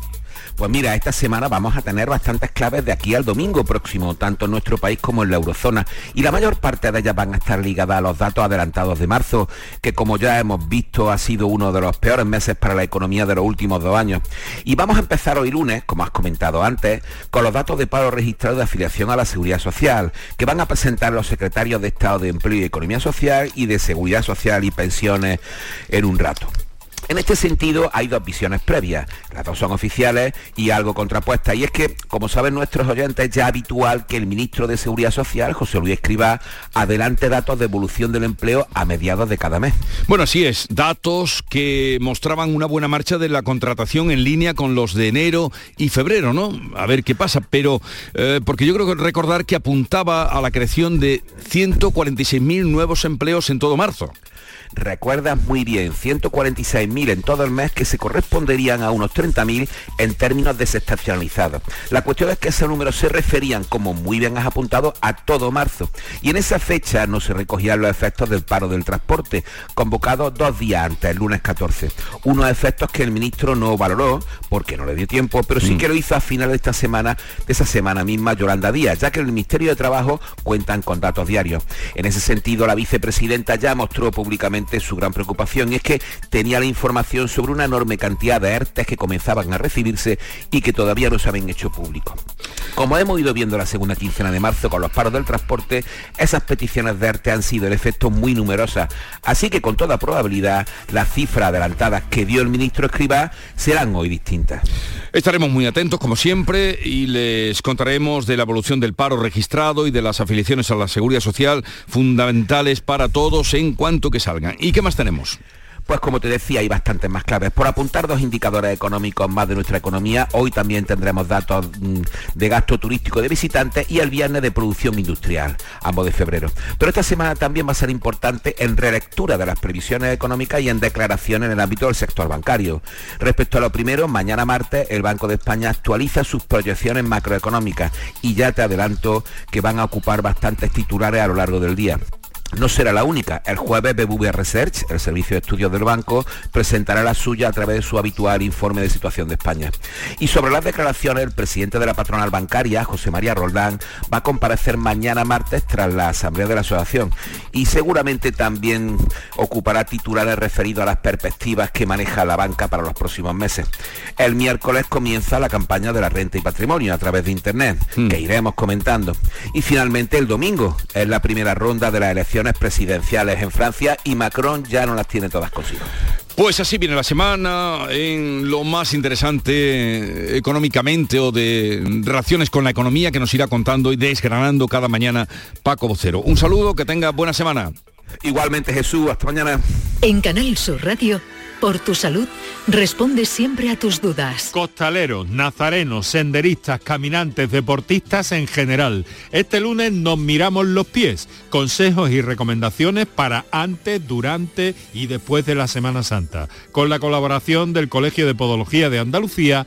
Speaker 40: Pues mira, esta semana vamos a tener bastantes claves de aquí al domingo próximo, tanto en nuestro país como en la eurozona, y la mayor parte de ellas van a estar ligadas a los datos adelantados de marzo, que como ya hemos visto ha sido uno de los peores meses para la economía de los últimos dos años. Y vamos a empezar hoy lunes, como has comentado antes, con los datos de paro registrado de afiliación a la Seguridad Social, que van a presentar los secretarios de Estado de Empleo y Economía Social y de Seguridad Social y Pensiones en un rato. En este sentido hay dos visiones previas, las dos son oficiales y algo contrapuestas, y es que, como saben nuestros oyentes, es ya habitual que el ministro de Seguridad Social, José Luis Escribá, adelante datos de evolución del empleo a mediados de cada mes.
Speaker 1: Bueno, así es, datos que mostraban una buena marcha de la contratación en línea con los de enero y febrero, ¿no? A ver qué pasa, pero eh, porque yo creo que recordar que apuntaba a la creación de 146.000 nuevos empleos en todo marzo
Speaker 40: recuerdas muy bien, 146.000 en todo el mes que se corresponderían a unos 30.000 en términos desestacionalizados. La cuestión es que ese número se referían, como muy bien has apuntado, a todo marzo. Y en esa fecha no se recogían los efectos del paro del transporte, convocado dos días antes, el lunes 14. Unos efectos que el ministro no valoró, porque no le dio tiempo, pero sí mm. que lo hizo a finales de esta semana, de esa semana misma, Yolanda Díaz, ya que el Ministerio de Trabajo cuentan con datos diarios. En ese sentido, la vicepresidenta ya mostró públicamente su gran preocupación es que tenía la información sobre una enorme cantidad de ERTES que comenzaban a recibirse y que todavía no se habían hecho públicos. Como hemos ido viendo la segunda quincena de marzo con los paros del transporte, esas peticiones de ERTE han sido en efecto muy numerosas, así que con toda probabilidad las cifras adelantadas que dio el ministro Escribá serán hoy distintas.
Speaker 1: Estaremos muy atentos, como siempre, y les contaremos de la evolución del paro registrado y de las afiliaciones a la seguridad social fundamentales para todos en cuanto que salgan. ¿Y qué más tenemos?
Speaker 40: Pues como te decía, hay bastantes más claves. Por apuntar dos indicadores económicos más de nuestra economía, hoy también tendremos datos mm, de gasto turístico de visitantes y el viernes de producción industrial, ambos de febrero. Pero esta semana también va a ser importante en relectura de las previsiones económicas y en declaraciones en el ámbito del sector bancario. Respecto a lo primero, mañana martes el Banco de España actualiza sus proyecciones macroeconómicas y ya te adelanto que van a ocupar bastantes titulares a lo largo del día. No será la única. El jueves BBVA Research, el servicio de estudios del banco, presentará la suya a través de su habitual informe de situación de España. Y sobre las declaraciones, el presidente de la patronal bancaria, José María Roldán, va a comparecer mañana martes tras la asamblea de la asociación y seguramente también ocupará titulares referidos a las perspectivas que maneja la banca para los próximos meses. El miércoles comienza la campaña de la renta y patrimonio a través de Internet, hmm. que iremos comentando. Y finalmente el domingo es la primera ronda de las elecciones presidenciales en Francia y Macron ya no las tiene todas consigo.
Speaker 1: Pues así viene la semana en lo más interesante económicamente o de relaciones con la economía que nos irá contando y desgranando cada mañana Paco Vocero. Un saludo, que tenga buena semana.
Speaker 40: Igualmente Jesús, hasta mañana.
Speaker 37: En Canal Sur Radio por tu salud, responde siempre a tus dudas.
Speaker 41: Costaleros, nazarenos, senderistas, caminantes, deportistas en general. Este lunes nos miramos los pies. Consejos y recomendaciones para antes, durante y después de la Semana Santa. Con la colaboración del Colegio de Podología de Andalucía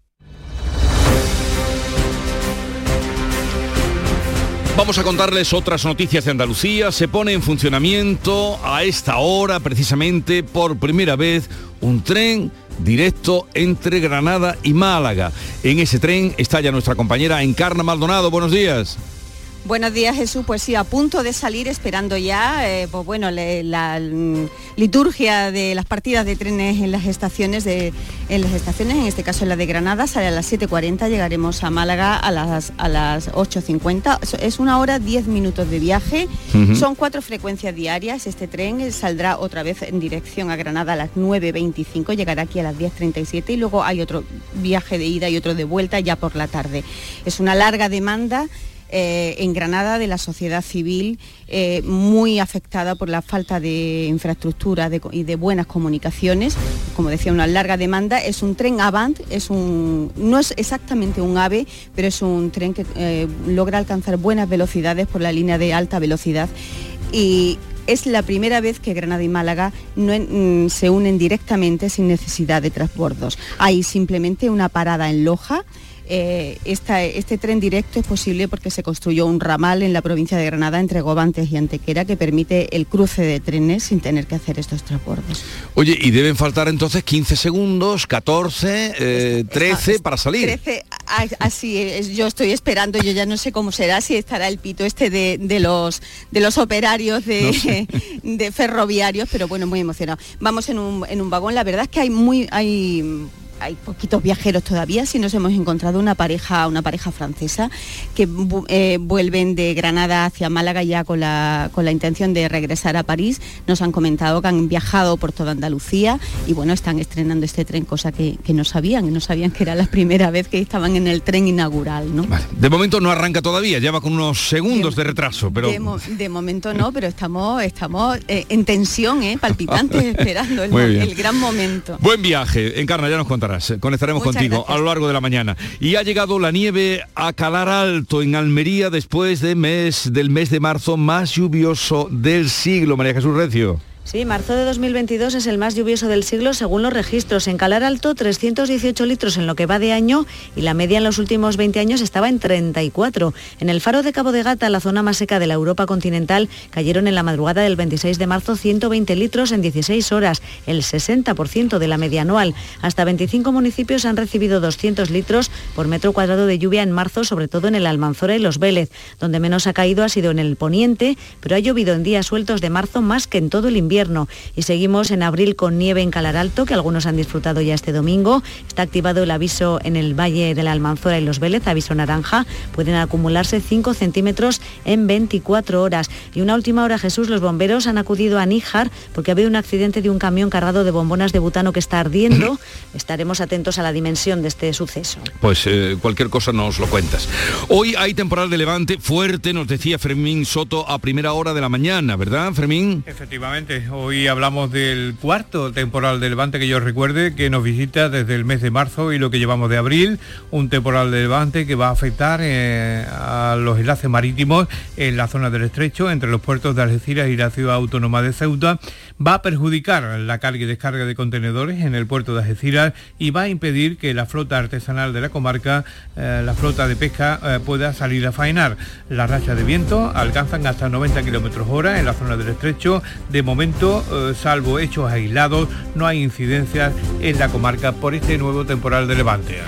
Speaker 1: Vamos a contarles otras noticias de Andalucía. Se pone en funcionamiento a esta hora, precisamente por primera vez, un tren directo entre Granada y Málaga. En ese tren está ya nuestra compañera Encarna Maldonado. Buenos días.
Speaker 42: Buenos días Jesús, pues sí, a punto de salir esperando ya, eh, pues bueno, la mm, liturgia de las partidas de trenes en las estaciones, de, en las estaciones, en este caso en la de Granada, sale a las 7.40, llegaremos a Málaga a las, a las 8.50, es una hora 10 minutos de viaje, son cuatro frecuencias diarias, este tren saldrá otra vez en dirección a Granada a las 9.25, llegará aquí a las 10.37 y luego hay otro viaje de ida y otro de vuelta ya por la tarde. Es una larga demanda eh, en Granada de la sociedad civil eh, muy afectada por la falta de infraestructura y de buenas comunicaciones. Como decía, una larga demanda. Es un tren Avant, es un, no es exactamente un AVE, pero es un tren que eh, logra alcanzar buenas velocidades por la línea de alta velocidad. Y es la primera vez que Granada y Málaga mm, se unen directamente sin necesidad de transbordos. Hay simplemente una parada en Loja eh, este tren directo es posible porque se construyó un ramal en la provincia de Granada entre Gobantes y Antequera que permite el cruce de trenes sin tener que hacer estos transbordos.
Speaker 1: Oye, y deben faltar entonces 15 segundos, 14, 13 eh, para salir.
Speaker 42: 13, así es, yo estoy esperando, yo ya no sé cómo será, si estará el pito este de, los, de los operarios de, de ferroviarios, pero bueno, muy emocionado. Vamos en un, en un vagón, la verdad es que hay muy... Hay hay poquitos viajeros todavía, si nos hemos encontrado una pareja, una pareja francesa que eh, vuelven de Granada hacia Málaga ya con la, con la intención de regresar a París. Nos han comentado que han viajado por toda Andalucía y bueno, están estrenando este tren, cosa que, no sabían, no sabían que era la primera vez que estaban en el tren inaugural. ¿no?
Speaker 1: De momento no arranca todavía, lleva con unos segundos de, retraso, pero...
Speaker 42: De, momento no, pero estamos, estamos eh, en tensión, ¿eh? palpitantes, esperando el, gran momento.
Speaker 1: Buen viaje, Encarna, ya nos contará. Conectaremos contigo a lo largo de la mañana. Y ha llegado la nieve a calar alto en Almería después de mes, del mes de marzo más lluvioso del siglo. María Jesús Recio.
Speaker 13: Sí, marzo de 2022 es el más lluvioso del siglo según los registros. En Calar Alto, 318 litros en lo que va de año y la media en los últimos 20 años estaba en 34. En el faro de Cabo de Gata, la zona más seca de la Europa continental, cayeron en la madrugada del 26 de marzo 120 litros en 16 horas, el 60% de la media anual. Hasta 25 municipios han recibido 200 litros por metro cuadrado de lluvia en marzo, sobre todo en el Almanzora y los Vélez. Donde menos ha caído ha sido en el poniente, pero ha llovido en días sueltos de marzo más que en todo el invierno y seguimos en abril con nieve en Calar Alto, que algunos han disfrutado ya este domingo. Está activado el aviso en el Valle de la Almanzora y Los Vélez, aviso naranja. Pueden acumularse 5 centímetros en 24 horas. Y una última hora, Jesús, los bomberos han acudido a Níjar porque ha habido un accidente de un camión cargado de bombonas de butano que está ardiendo. Estaremos atentos a la dimensión de este suceso.
Speaker 1: Pues eh, cualquier cosa nos lo cuentas. Hoy hay temporal de levante fuerte, nos decía Fermín Soto a primera hora de la mañana, ¿verdad, Fermín?
Speaker 43: Efectivamente, Hoy hablamos del cuarto temporal de levante que yo recuerde que nos visita desde el mes de marzo y lo que llevamos de abril, un temporal de levante que va a afectar eh, a los enlaces marítimos en la zona del estrecho entre los puertos de Algeciras y la ciudad autónoma de Ceuta, va a perjudicar la carga y descarga de contenedores en el puerto de Algeciras y va a impedir que la flota artesanal de la comarca, eh, la flota de pesca, eh, pueda salir a faenar. Las rachas de viento alcanzan hasta 90 kilómetros hora en la zona del estrecho. De momento eh, salvo hechos aislados, no hay incidencias en la comarca por este nuevo temporal de levante.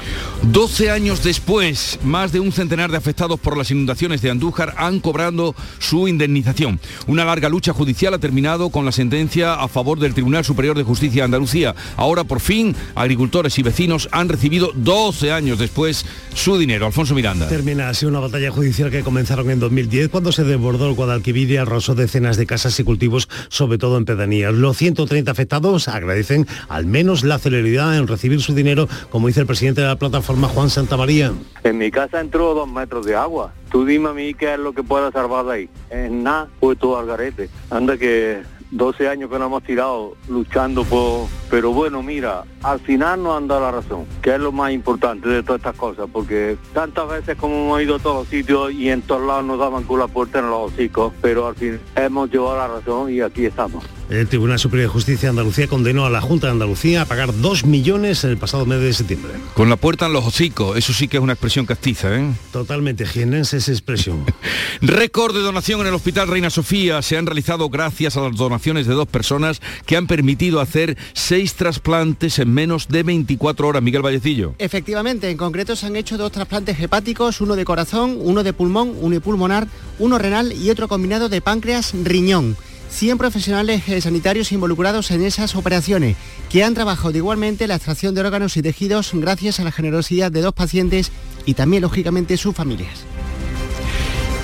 Speaker 1: 12 años después, más de un centenar de afectados por las inundaciones de Andújar han cobrado su indemnización. Una larga lucha judicial ha terminado con la sentencia a favor del Tribunal Superior de Justicia de Andalucía. Ahora, por fin, agricultores y vecinos han recibido 12 años después su dinero. Alfonso Miranda.
Speaker 44: Termina así una batalla judicial que comenzaron en 2010 cuando se desbordó el Guadalquivir y arrasó decenas de casas y cultivos, sobre todo en pedanías. Los 130 afectados agradecen al menos la celeridad en recibir su dinero, como dice el presidente de la plataforma Juan Santa María.
Speaker 45: En mi casa entró dos metros de agua. Tú dime a mí qué es lo que pueda salvar de ahí. Es nada, pues todo al garete. Anda que 12 años que nos hemos tirado luchando por... Pero bueno, mira, al final nos han dado la razón, que es lo más importante de todas estas cosas, porque tantas veces como hemos ido a todos los sitios y en todos lados nos daban con la puerta en los hocicos, pero al fin hemos llevado la razón y aquí estamos.
Speaker 44: El Tribunal Superior de Justicia de Andalucía condenó a la Junta de Andalucía a pagar 2 millones en el pasado mes de septiembre.
Speaker 1: Con la puerta en los hocicos, eso sí que es una expresión castiza, ¿eh?
Speaker 44: Totalmente jienense esa expresión.
Speaker 1: Récord de donación en el Hospital Reina Sofía se han realizado gracias a las donaciones de dos personas que han permitido hacer seis trasplantes en menos de 24 horas. Miguel Vallecillo.
Speaker 46: Efectivamente, en concreto se han hecho dos trasplantes hepáticos, uno de corazón, uno de pulmón, uno pulmonar, uno renal y otro combinado de páncreas riñón. 100 profesionales eh, sanitarios involucrados en esas operaciones, que han trabajado igualmente la extracción de órganos y tejidos gracias a la generosidad de dos pacientes y también, lógicamente, sus familias.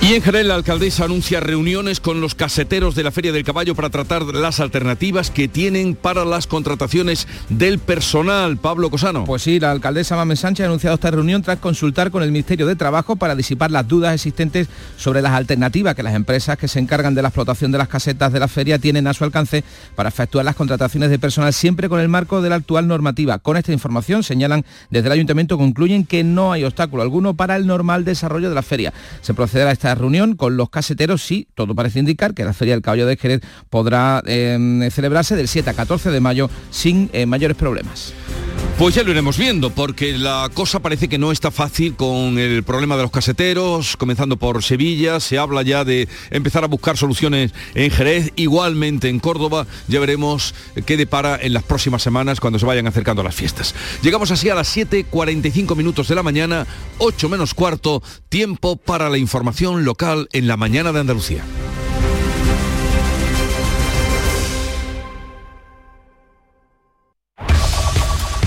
Speaker 1: Y en Jerez la alcaldesa anuncia reuniones con los caseteros de la Feria del Caballo para tratar las alternativas que tienen para las contrataciones del personal. Pablo Cosano.
Speaker 47: Pues sí, la alcaldesa Mamen Sánchez ha anunciado esta reunión tras consultar con el Ministerio de Trabajo para disipar las dudas existentes sobre las alternativas que las empresas que se encargan de la explotación de las casetas de la feria tienen a su alcance para efectuar las contrataciones de personal siempre con el marco de la actual normativa. Con esta información señalan desde el ayuntamiento concluyen que no hay obstáculo alguno para el normal desarrollo de la feria. Se procederá a esta reunión con los caseteros, sí, todo parece indicar que la Feria del Caballo de Jerez podrá em, celebrarse del 7 a 14 de mayo sin eh, mayores problemas.
Speaker 1: Pues ya lo iremos viendo, porque la cosa parece que no está fácil con el problema de los caseteros, comenzando por Sevilla, se habla ya de empezar a buscar soluciones en Jerez, igualmente en Córdoba, ya veremos qué depara en las próximas semanas cuando se vayan acercando las fiestas. Llegamos así a las 7.45 minutos de la mañana, 8 menos cuarto, tiempo para la información local en la mañana de Andalucía.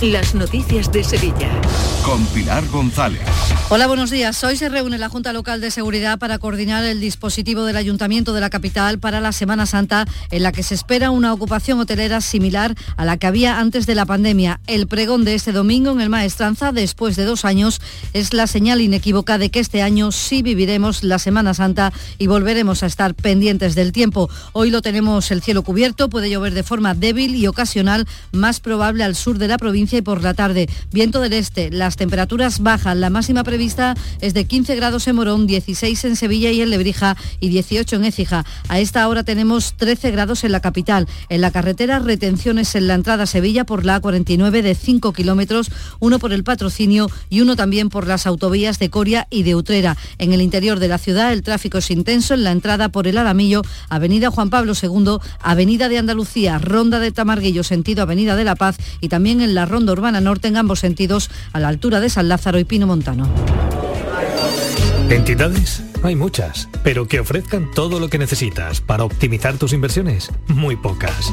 Speaker 37: las noticias de Sevilla.
Speaker 48: Con Pilar González.
Speaker 49: Hola, buenos días. Hoy se reúne la Junta Local de Seguridad para coordinar el dispositivo del Ayuntamiento de la capital para la Semana Santa, en la que se espera una ocupación hotelera similar a la que había antes de la pandemia. El pregón de este domingo en el Maestranza, después de dos años, es la señal inequívoca de que este año sí viviremos la Semana Santa y volveremos a estar pendientes del tiempo. Hoy lo tenemos el cielo cubierto, puede llover de forma débil y ocasional, más probable al sur de la provincia y por la tarde. Viento del este, las temperaturas bajan, la máxima prevista es de 15 grados en Morón, 16 en Sevilla y en Lebrija y 18 en Écija. A esta hora tenemos 13 grados en la capital. En la carretera, retenciones en la entrada Sevilla por la A49 de 5 kilómetros, uno por el patrocinio y uno también por las autovías de Coria y de Utrera. En el interior de la ciudad el tráfico es intenso en la entrada por el Alamillo, Avenida Juan Pablo II, Avenida de Andalucía, Ronda de Tamarguillo, sentido Avenida de la Paz y también en la Ronda Urbana Norte en ambos sentidos a la altura de San Lázaro y Pino Montano.
Speaker 50: ¿Entidades? Hay muchas, pero que ofrezcan todo lo que necesitas para optimizar tus inversiones, muy pocas.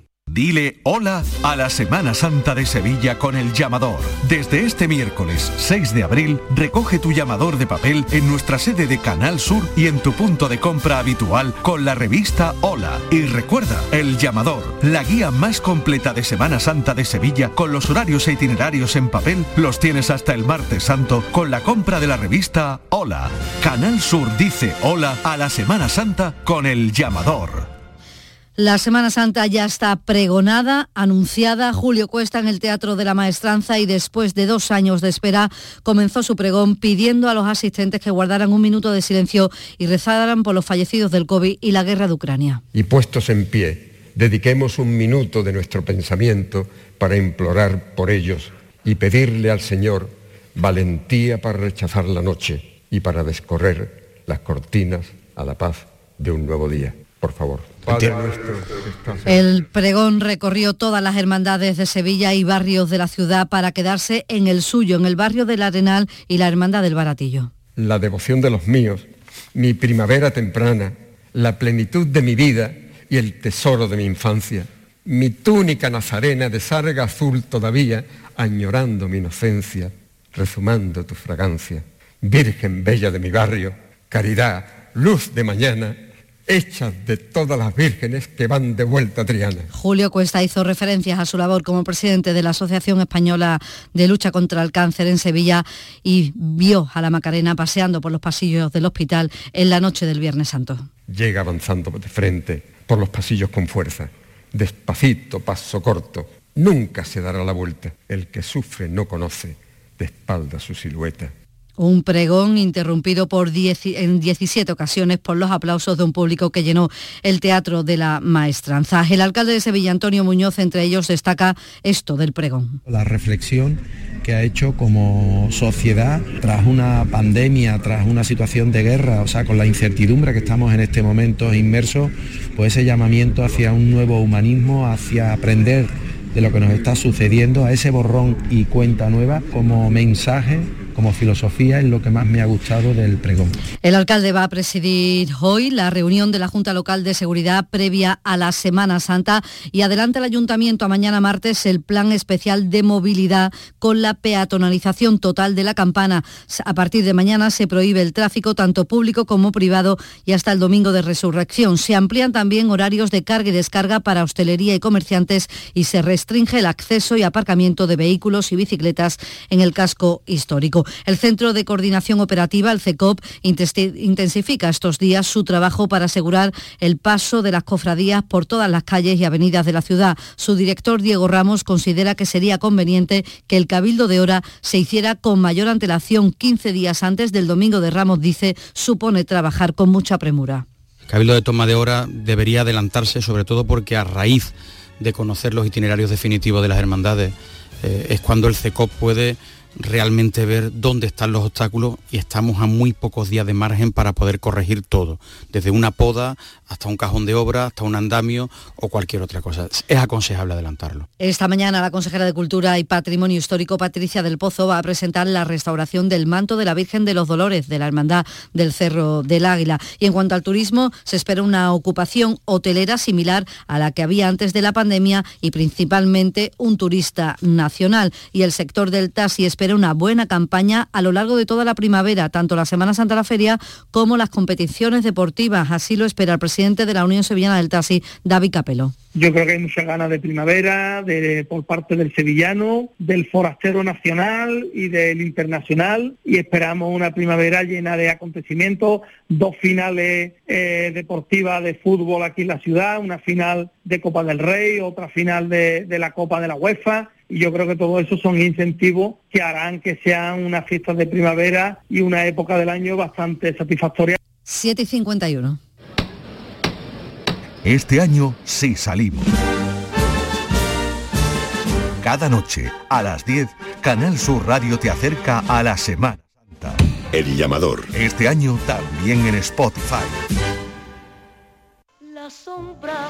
Speaker 48: Dile hola a la Semana Santa de Sevilla con el llamador. Desde este miércoles 6 de abril, recoge tu llamador de papel en nuestra sede de Canal Sur y en tu punto de compra habitual con la revista Hola. Y recuerda, el llamador, la guía más completa de Semana Santa de Sevilla con los horarios e itinerarios en papel, los tienes hasta el martes santo con la compra de la revista Hola. Canal Sur dice hola a la Semana Santa con el llamador.
Speaker 49: La Semana Santa ya está pregonada, anunciada. Julio Cuesta en el Teatro de la Maestranza y después de dos años de espera comenzó su pregón pidiendo a los asistentes que guardaran un minuto de silencio y rezaran por los fallecidos del COVID y la guerra de Ucrania.
Speaker 51: Y puestos en pie, dediquemos un minuto de nuestro pensamiento para implorar por ellos y pedirle al Señor valentía para rechazar la noche y para descorrer las cortinas a la paz de un nuevo día. Por favor. Padre nuestro
Speaker 49: El pregón recorrió todas las hermandades de Sevilla y barrios de la ciudad para quedarse en el suyo, en el barrio del Arenal y la Hermandad del Baratillo.
Speaker 51: la devoción de los míos, mi primavera temprana, la plenitud de mi vida y el tesoro de mi infancia, mi túnica nazarena de sarga azul todavía, añorando mi inocencia, rezumando tu fragancia, Virgen bella de mi barrio, caridad, luz de mañana, hecha de todas las vírgenes que van de vuelta a Triana.
Speaker 49: Julio Cuesta hizo referencias a su labor como presidente de la Asociación Española de Lucha contra el Cáncer en Sevilla y vio a la Macarena paseando por los pasillos del hospital en la noche del Viernes Santo.
Speaker 51: Llega avanzando de frente por los pasillos con fuerza, despacito, paso corto. Nunca se dará la vuelta. El que sufre no conoce de espalda su silueta.
Speaker 49: Un pregón interrumpido por en 17 ocasiones por los aplausos de un público que llenó el Teatro de la Maestranza. El alcalde de Sevilla, Antonio Muñoz, entre ellos, destaca esto del pregón.
Speaker 45: La reflexión
Speaker 52: que ha hecho como sociedad tras una pandemia, tras una situación de guerra, o sea, con la incertidumbre que estamos en este momento inmersos, pues ese llamamiento hacia un nuevo humanismo, hacia aprender de lo que nos está sucediendo, a ese borrón y cuenta nueva como mensaje como filosofía es lo que más me ha gustado del pregón.
Speaker 49: El alcalde va a presidir hoy la reunión de la Junta Local de Seguridad previa a la Semana Santa y adelanta el ayuntamiento a mañana martes el plan especial de movilidad con la peatonalización total de la campana. A partir de mañana se prohíbe el tráfico tanto público como privado y hasta el domingo de resurrección. Se amplían también horarios de carga y descarga para hostelería y comerciantes y se restringe el acceso y aparcamiento de vehículos y bicicletas en el casco histórico. El Centro de Coordinación Operativa, el CECOP, intensifica estos días su trabajo para asegurar el paso de las cofradías por todas las calles y avenidas de la ciudad. Su director, Diego Ramos, considera que sería conveniente que el Cabildo de Hora se hiciera con mayor antelación 15 días antes del Domingo de Ramos, dice, supone trabajar con mucha premura.
Speaker 53: El Cabildo de Toma de Hora debería adelantarse, sobre todo porque a raíz de conocer los itinerarios definitivos de las hermandades, eh, es cuando el CECOP puede realmente ver dónde están los obstáculos y estamos a muy pocos días de margen para poder corregir todo, desde una poda hasta un cajón de obra, hasta un andamio o cualquier otra cosa. Es aconsejable adelantarlo.
Speaker 49: Esta mañana la consejera de Cultura y Patrimonio Histórico Patricia del Pozo va a presentar la restauración del manto de la Virgen de los Dolores de la Hermandad del Cerro del Águila. Y en cuanto al turismo, se espera una ocupación hotelera similar a la que había antes de la pandemia y principalmente un turista nacional. Y el sector del taxi espera una buena campaña a lo largo de toda la primavera, tanto la Semana Santa la Feria como las competiciones deportivas. Así lo espera el presidente de la Unión Sevillana del Taxi, David Capelo.
Speaker 54: Yo creo que hay muchas ganas de primavera por parte del sevillano, del forastero nacional y del internacional y esperamos una primavera llena de acontecimientos, dos finales eh, deportivas de fútbol aquí en la ciudad, una final de Copa del Rey, otra final de, de la Copa de la UEFA y yo creo que todo eso son incentivos que harán que sean unas fiestas de primavera y una época del año bastante satisfactoria.
Speaker 49: 7 y 51.
Speaker 48: Este año sí salimos. Cada noche a las 10, Canal Sur Radio te acerca a la Semana Santa.
Speaker 32: El llamador.
Speaker 48: Este año también en Spotify.
Speaker 55: La sombra,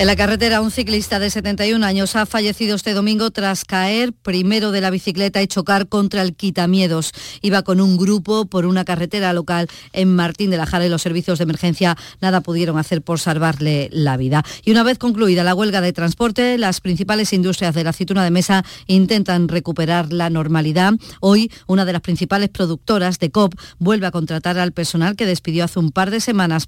Speaker 49: En la carretera, un ciclista de 71 años ha fallecido este domingo tras caer primero de la bicicleta y chocar contra el quitamiedos. Iba con un grupo por una carretera local en Martín de la Jara y los servicios de emergencia nada pudieron hacer por salvarle la vida. Y una vez concluida la huelga de transporte, las principales industrias de la aceituna de mesa intentan recuperar la normalidad. Hoy, una de las principales productoras de COP vuelve a contratar al personal que despidió hace un par de semanas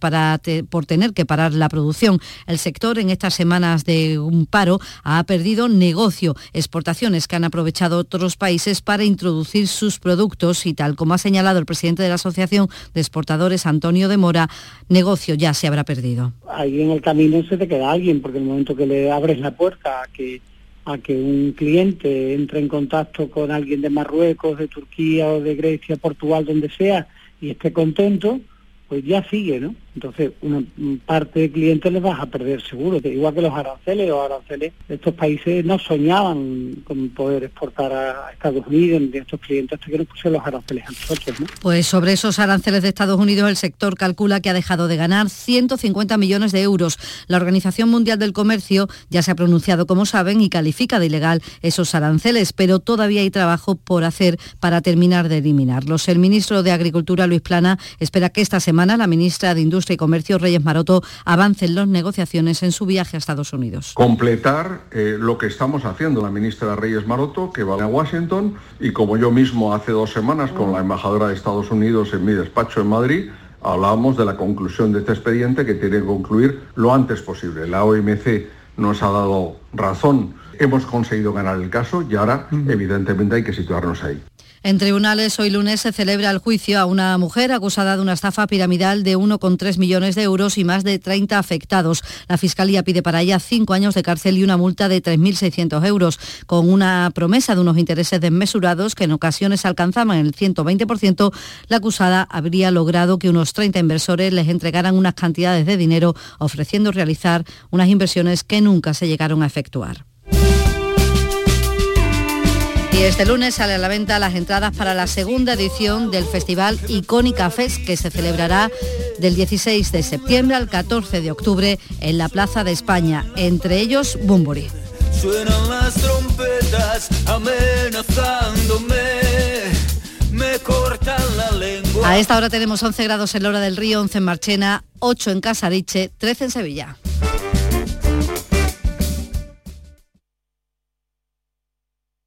Speaker 49: por tener que parar la producción. El sector en estas semanas de un paro ha perdido negocio, exportaciones que han aprovechado otros países para introducir sus productos y tal como ha señalado el presidente de la Asociación de Exportadores, Antonio de Mora, negocio ya se habrá perdido.
Speaker 56: Ahí en el camino se te queda alguien, porque el momento que le abres la puerta a que a que un cliente entre en contacto con alguien de Marruecos, de Turquía o de Grecia, Portugal, donde sea, y esté contento, pues ya sigue, ¿no? Entonces, una parte de clientes les vas a perder seguro, igual que los aranceles, los aranceles estos países no soñaban con poder exportar a Estados Unidos, de estos clientes hasta que nos pusieron los aranceles a nosotros. ¿no?
Speaker 49: Pues sobre esos aranceles de Estados Unidos, el sector calcula que ha dejado de ganar 150 millones de euros. La Organización Mundial del Comercio ya se ha pronunciado, como saben, y califica de ilegal esos aranceles, pero todavía hay trabajo por hacer para terminar de eliminarlos. El ministro de Agricultura, Luis Plana, espera que esta semana la ministra de Industria Industria y Comercio, Reyes Maroto, avance en las negociaciones en su viaje a Estados Unidos.
Speaker 57: Completar eh, lo que estamos haciendo la ministra Reyes Maroto, que va a Washington, y como yo mismo hace dos semanas con la embajadora de Estados Unidos en mi despacho en Madrid, hablábamos de la conclusión de este expediente que tiene que concluir lo antes posible. La OMC nos ha dado razón, hemos conseguido ganar el caso y ahora evidentemente hay que situarnos ahí.
Speaker 49: En tribunales hoy lunes se celebra el juicio a una mujer acusada de una estafa piramidal de 1,3 millones de euros y más de 30 afectados. La Fiscalía pide para ella cinco años de cárcel y una multa de 3.600 euros, con una promesa de unos intereses desmesurados que en ocasiones alcanzaban el 120%. La acusada habría logrado que unos 30 inversores les entregaran unas cantidades de dinero ofreciendo realizar unas inversiones que nunca se llegaron a efectuar. Y este lunes sale a la venta las entradas para la segunda edición del festival Icónica Fest que se celebrará del 16 de septiembre al 14 de octubre en la Plaza de España, entre ellos Bumburi.
Speaker 58: Suenan las trompetas amenazándome, me cortan la lengua.
Speaker 49: A esta hora tenemos 11 grados en Lora del Río, 11 en Marchena, 8 en Casariche, 13 en Sevilla.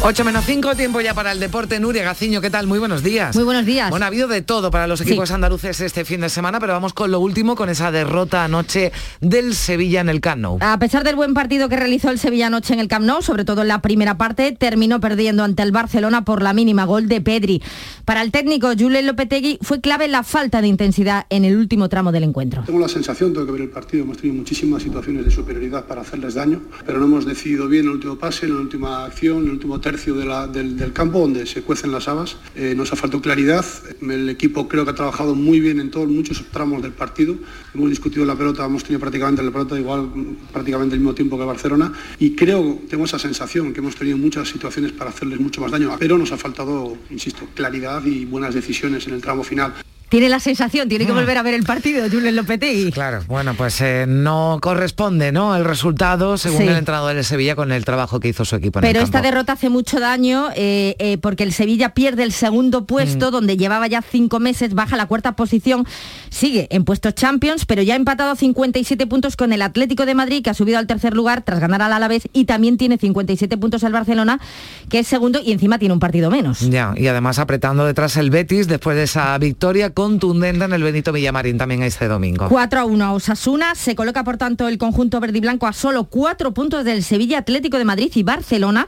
Speaker 17: 8 menos 5, tiempo ya para el deporte. Nuria Gaciño, ¿qué tal? Muy buenos días.
Speaker 34: Muy buenos días.
Speaker 17: Bueno, ha habido de todo para los equipos
Speaker 34: Sí.
Speaker 17: andaluces este fin de semana, pero vamos con lo último, con esa derrota anoche del Sevilla en el Camp Nou.
Speaker 34: A pesar del buen partido que realizó el Sevilla anoche en el Camp Nou, sobre todo en la primera parte, terminó perdiendo ante el Barcelona por la mínima gol de Pedri. Para el técnico Julen Lopetegui fue clave la falta de intensidad en el último tramo del encuentro.
Speaker 51: Tengo la sensación, tengo que ver el partido, hemos tenido muchísimas situaciones de superioridad para hacerles daño, pero no hemos decidido bien el último pase, en la última acción, en el último del, campo donde se cuecen las habas. Eh, nos ha faltado claridad, el equipo creo que ha trabajado muy bien en todos muchos tramos del partido, hemos discutido la pelota, hemos tenido prácticamente la pelota igual prácticamente el mismo tiempo que Barcelona y creo, tengo esa sensación que hemos tenido muchas situaciones para hacerles mucho más daño, pero nos ha faltado, insisto, claridad y buenas decisiones en el tramo final.
Speaker 34: Tiene la sensación, tiene que volver a ver el partido, Julen Lopetegui.
Speaker 17: Claro, bueno, pues eh, no corresponde, ¿no? El resultado, según
Speaker 34: Sí.
Speaker 17: el entrenador del Sevilla, con el trabajo que hizo su equipo en
Speaker 34: Pero
Speaker 17: el
Speaker 34: esta
Speaker 17: campo.
Speaker 34: derrota hace mucho daño eh, eh, porque el Sevilla pierde el segundo puesto,
Speaker 17: Mm.
Speaker 34: donde llevaba ya cinco meses, baja la cuarta posición, sigue en puestos Champions, pero ya ha empatado a 57 puntos con el Atlético de Madrid, que ha subido al tercer lugar tras ganar al Alavés, y también tiene 57 puntos el Barcelona, que es segundo y encima tiene un partido menos.
Speaker 17: Ya, y además apretando detrás el Betis después de esa victoria contundente en el Benito Villamarín también este domingo.
Speaker 34: 4 a 1 a Osasuna, se coloca por tanto el conjunto verde y blanco a solo cuatro puntos del Sevilla Atlético de Madrid y Barcelona,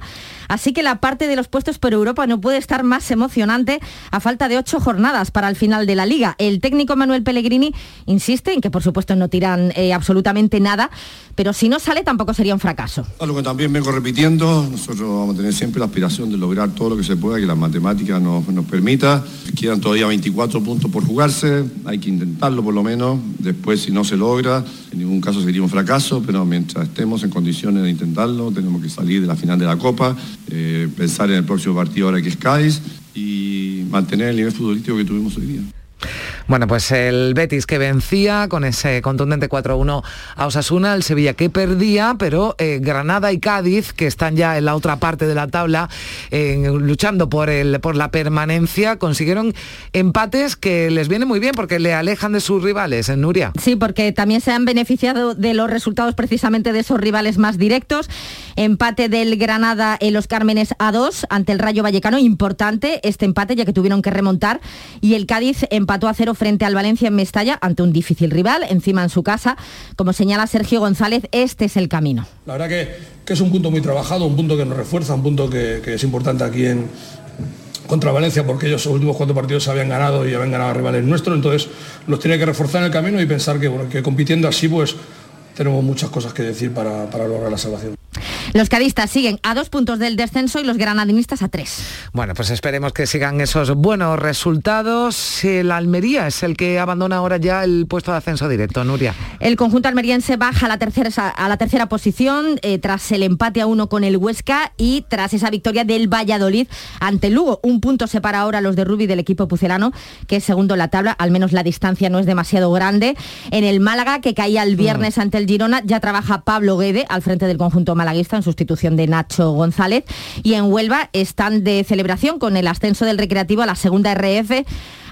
Speaker 34: así que la parte de los puestos por Europa no puede estar más emocionante a falta de ocho jornadas para el final de la liga. El técnico Manuel Pellegrini insiste en que por supuesto no tiran eh, absolutamente nada, pero si no sale tampoco sería un fracaso.
Speaker 45: Algo que también vengo repitiendo, nosotros vamos a tener siempre la aspiración de lograr todo lo que se pueda, que la matemática nos, nos permita. Quedan todavía 24 puntos por jugarse, hay que intentarlo por lo menos, después si no se logra, en ningún caso sería un fracaso, pero mientras estemos en condiciones de intentarlo, tenemos que salir de la final de la Copa, eh, pensar en el próximo partido ahora que es Cádiz y mantener el nivel futbolístico que tuvimos hoy día.
Speaker 17: Bueno, pues el Betis que vencía con ese contundente 4-1 a Osasuna, el Sevilla que perdía, pero eh, Granada y Cádiz, que están ya en la otra parte de la tabla, eh, luchando por, el, por la permanencia, consiguieron empates que les viene muy bien porque le alejan de sus rivales en Nuria.
Speaker 34: Sí, porque también se han beneficiado de los resultados precisamente de esos rivales más directos. Empate del Granada en los Cármenes a 2 ante el Rayo Vallecano, importante este empate ya que tuvieron que remontar. Y el Cádiz empató a cero frente al Valencia en Mestalla ante un difícil rival, encima en su casa. Como señala Sergio González, este es el camino.
Speaker 59: La verdad que, es un punto muy trabajado, un punto que nos refuerza, un punto que, es importante aquí en contra Valencia porque ellos los últimos cuatro partidos habían ganado y habían ganado a rivales nuestros, entonces los tiene que reforzar en el camino y pensar que, compitiendo así pues tenemos muchas cosas que decir para lograr la salvación.
Speaker 34: Los cadistas siguen a dos puntos del descenso y los granadinistas a tres.
Speaker 17: Bueno, pues esperemos que sigan esos buenos resultados. El Almería es el que abandona ahora ya el puesto de ascenso directo, Nuria.
Speaker 34: El conjunto almeriense baja a la tercera, a la tercera posición eh, tras el empate a uno con el Huesca y tras esa victoria del Valladolid ante el Lugo. Un punto separa ahora a los de Rubi del equipo pucelano, que es segundo en la tabla, al menos la distancia no es demasiado grande. En el Málaga, que caía el viernes ante el Girona, ya trabaja Pablo Guede al frente del conjunto malaguista en sustitución de Nacho González. Y en Huelva están de celebración con el ascenso del Recreativo a la segunda RF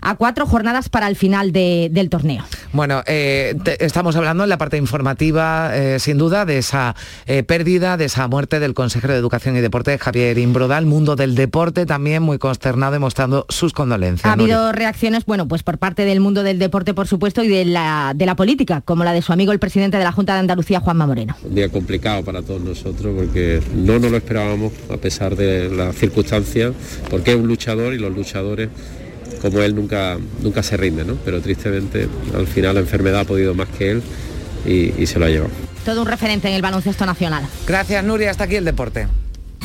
Speaker 34: a cuatro jornadas para el final de- del torneo.
Speaker 17: Bueno, eh, te- estamos hablando en la parte informativa, eh, sin duda, de esa eh, pérdida, de esa muerte del consejero de Educación y Deporte, Javier Imbroda, el mundo del deporte también muy consternado y mostrando sus condolencias.
Speaker 34: Ha
Speaker 17: Nuria.
Speaker 34: habido reacciones, bueno, pues por parte del mundo del deporte, por supuesto, y de la, de la política, como la de su amigo el presidente de la Junta de Andalucía, Juanma Moreno.
Speaker 2: Un día complicado para todos nosotros porque no nos lo esperábamos a pesar de las circunstancias, porque es un luchador y los luchadores como él nunca, nunca se rinden, ¿no? Pero tristemente al final la enfermedad ha podido más que él y, y se lo ha llevado.
Speaker 34: Todo un referente en el baloncesto nacional.
Speaker 17: Gracias, Nuria. Hasta aquí el deporte.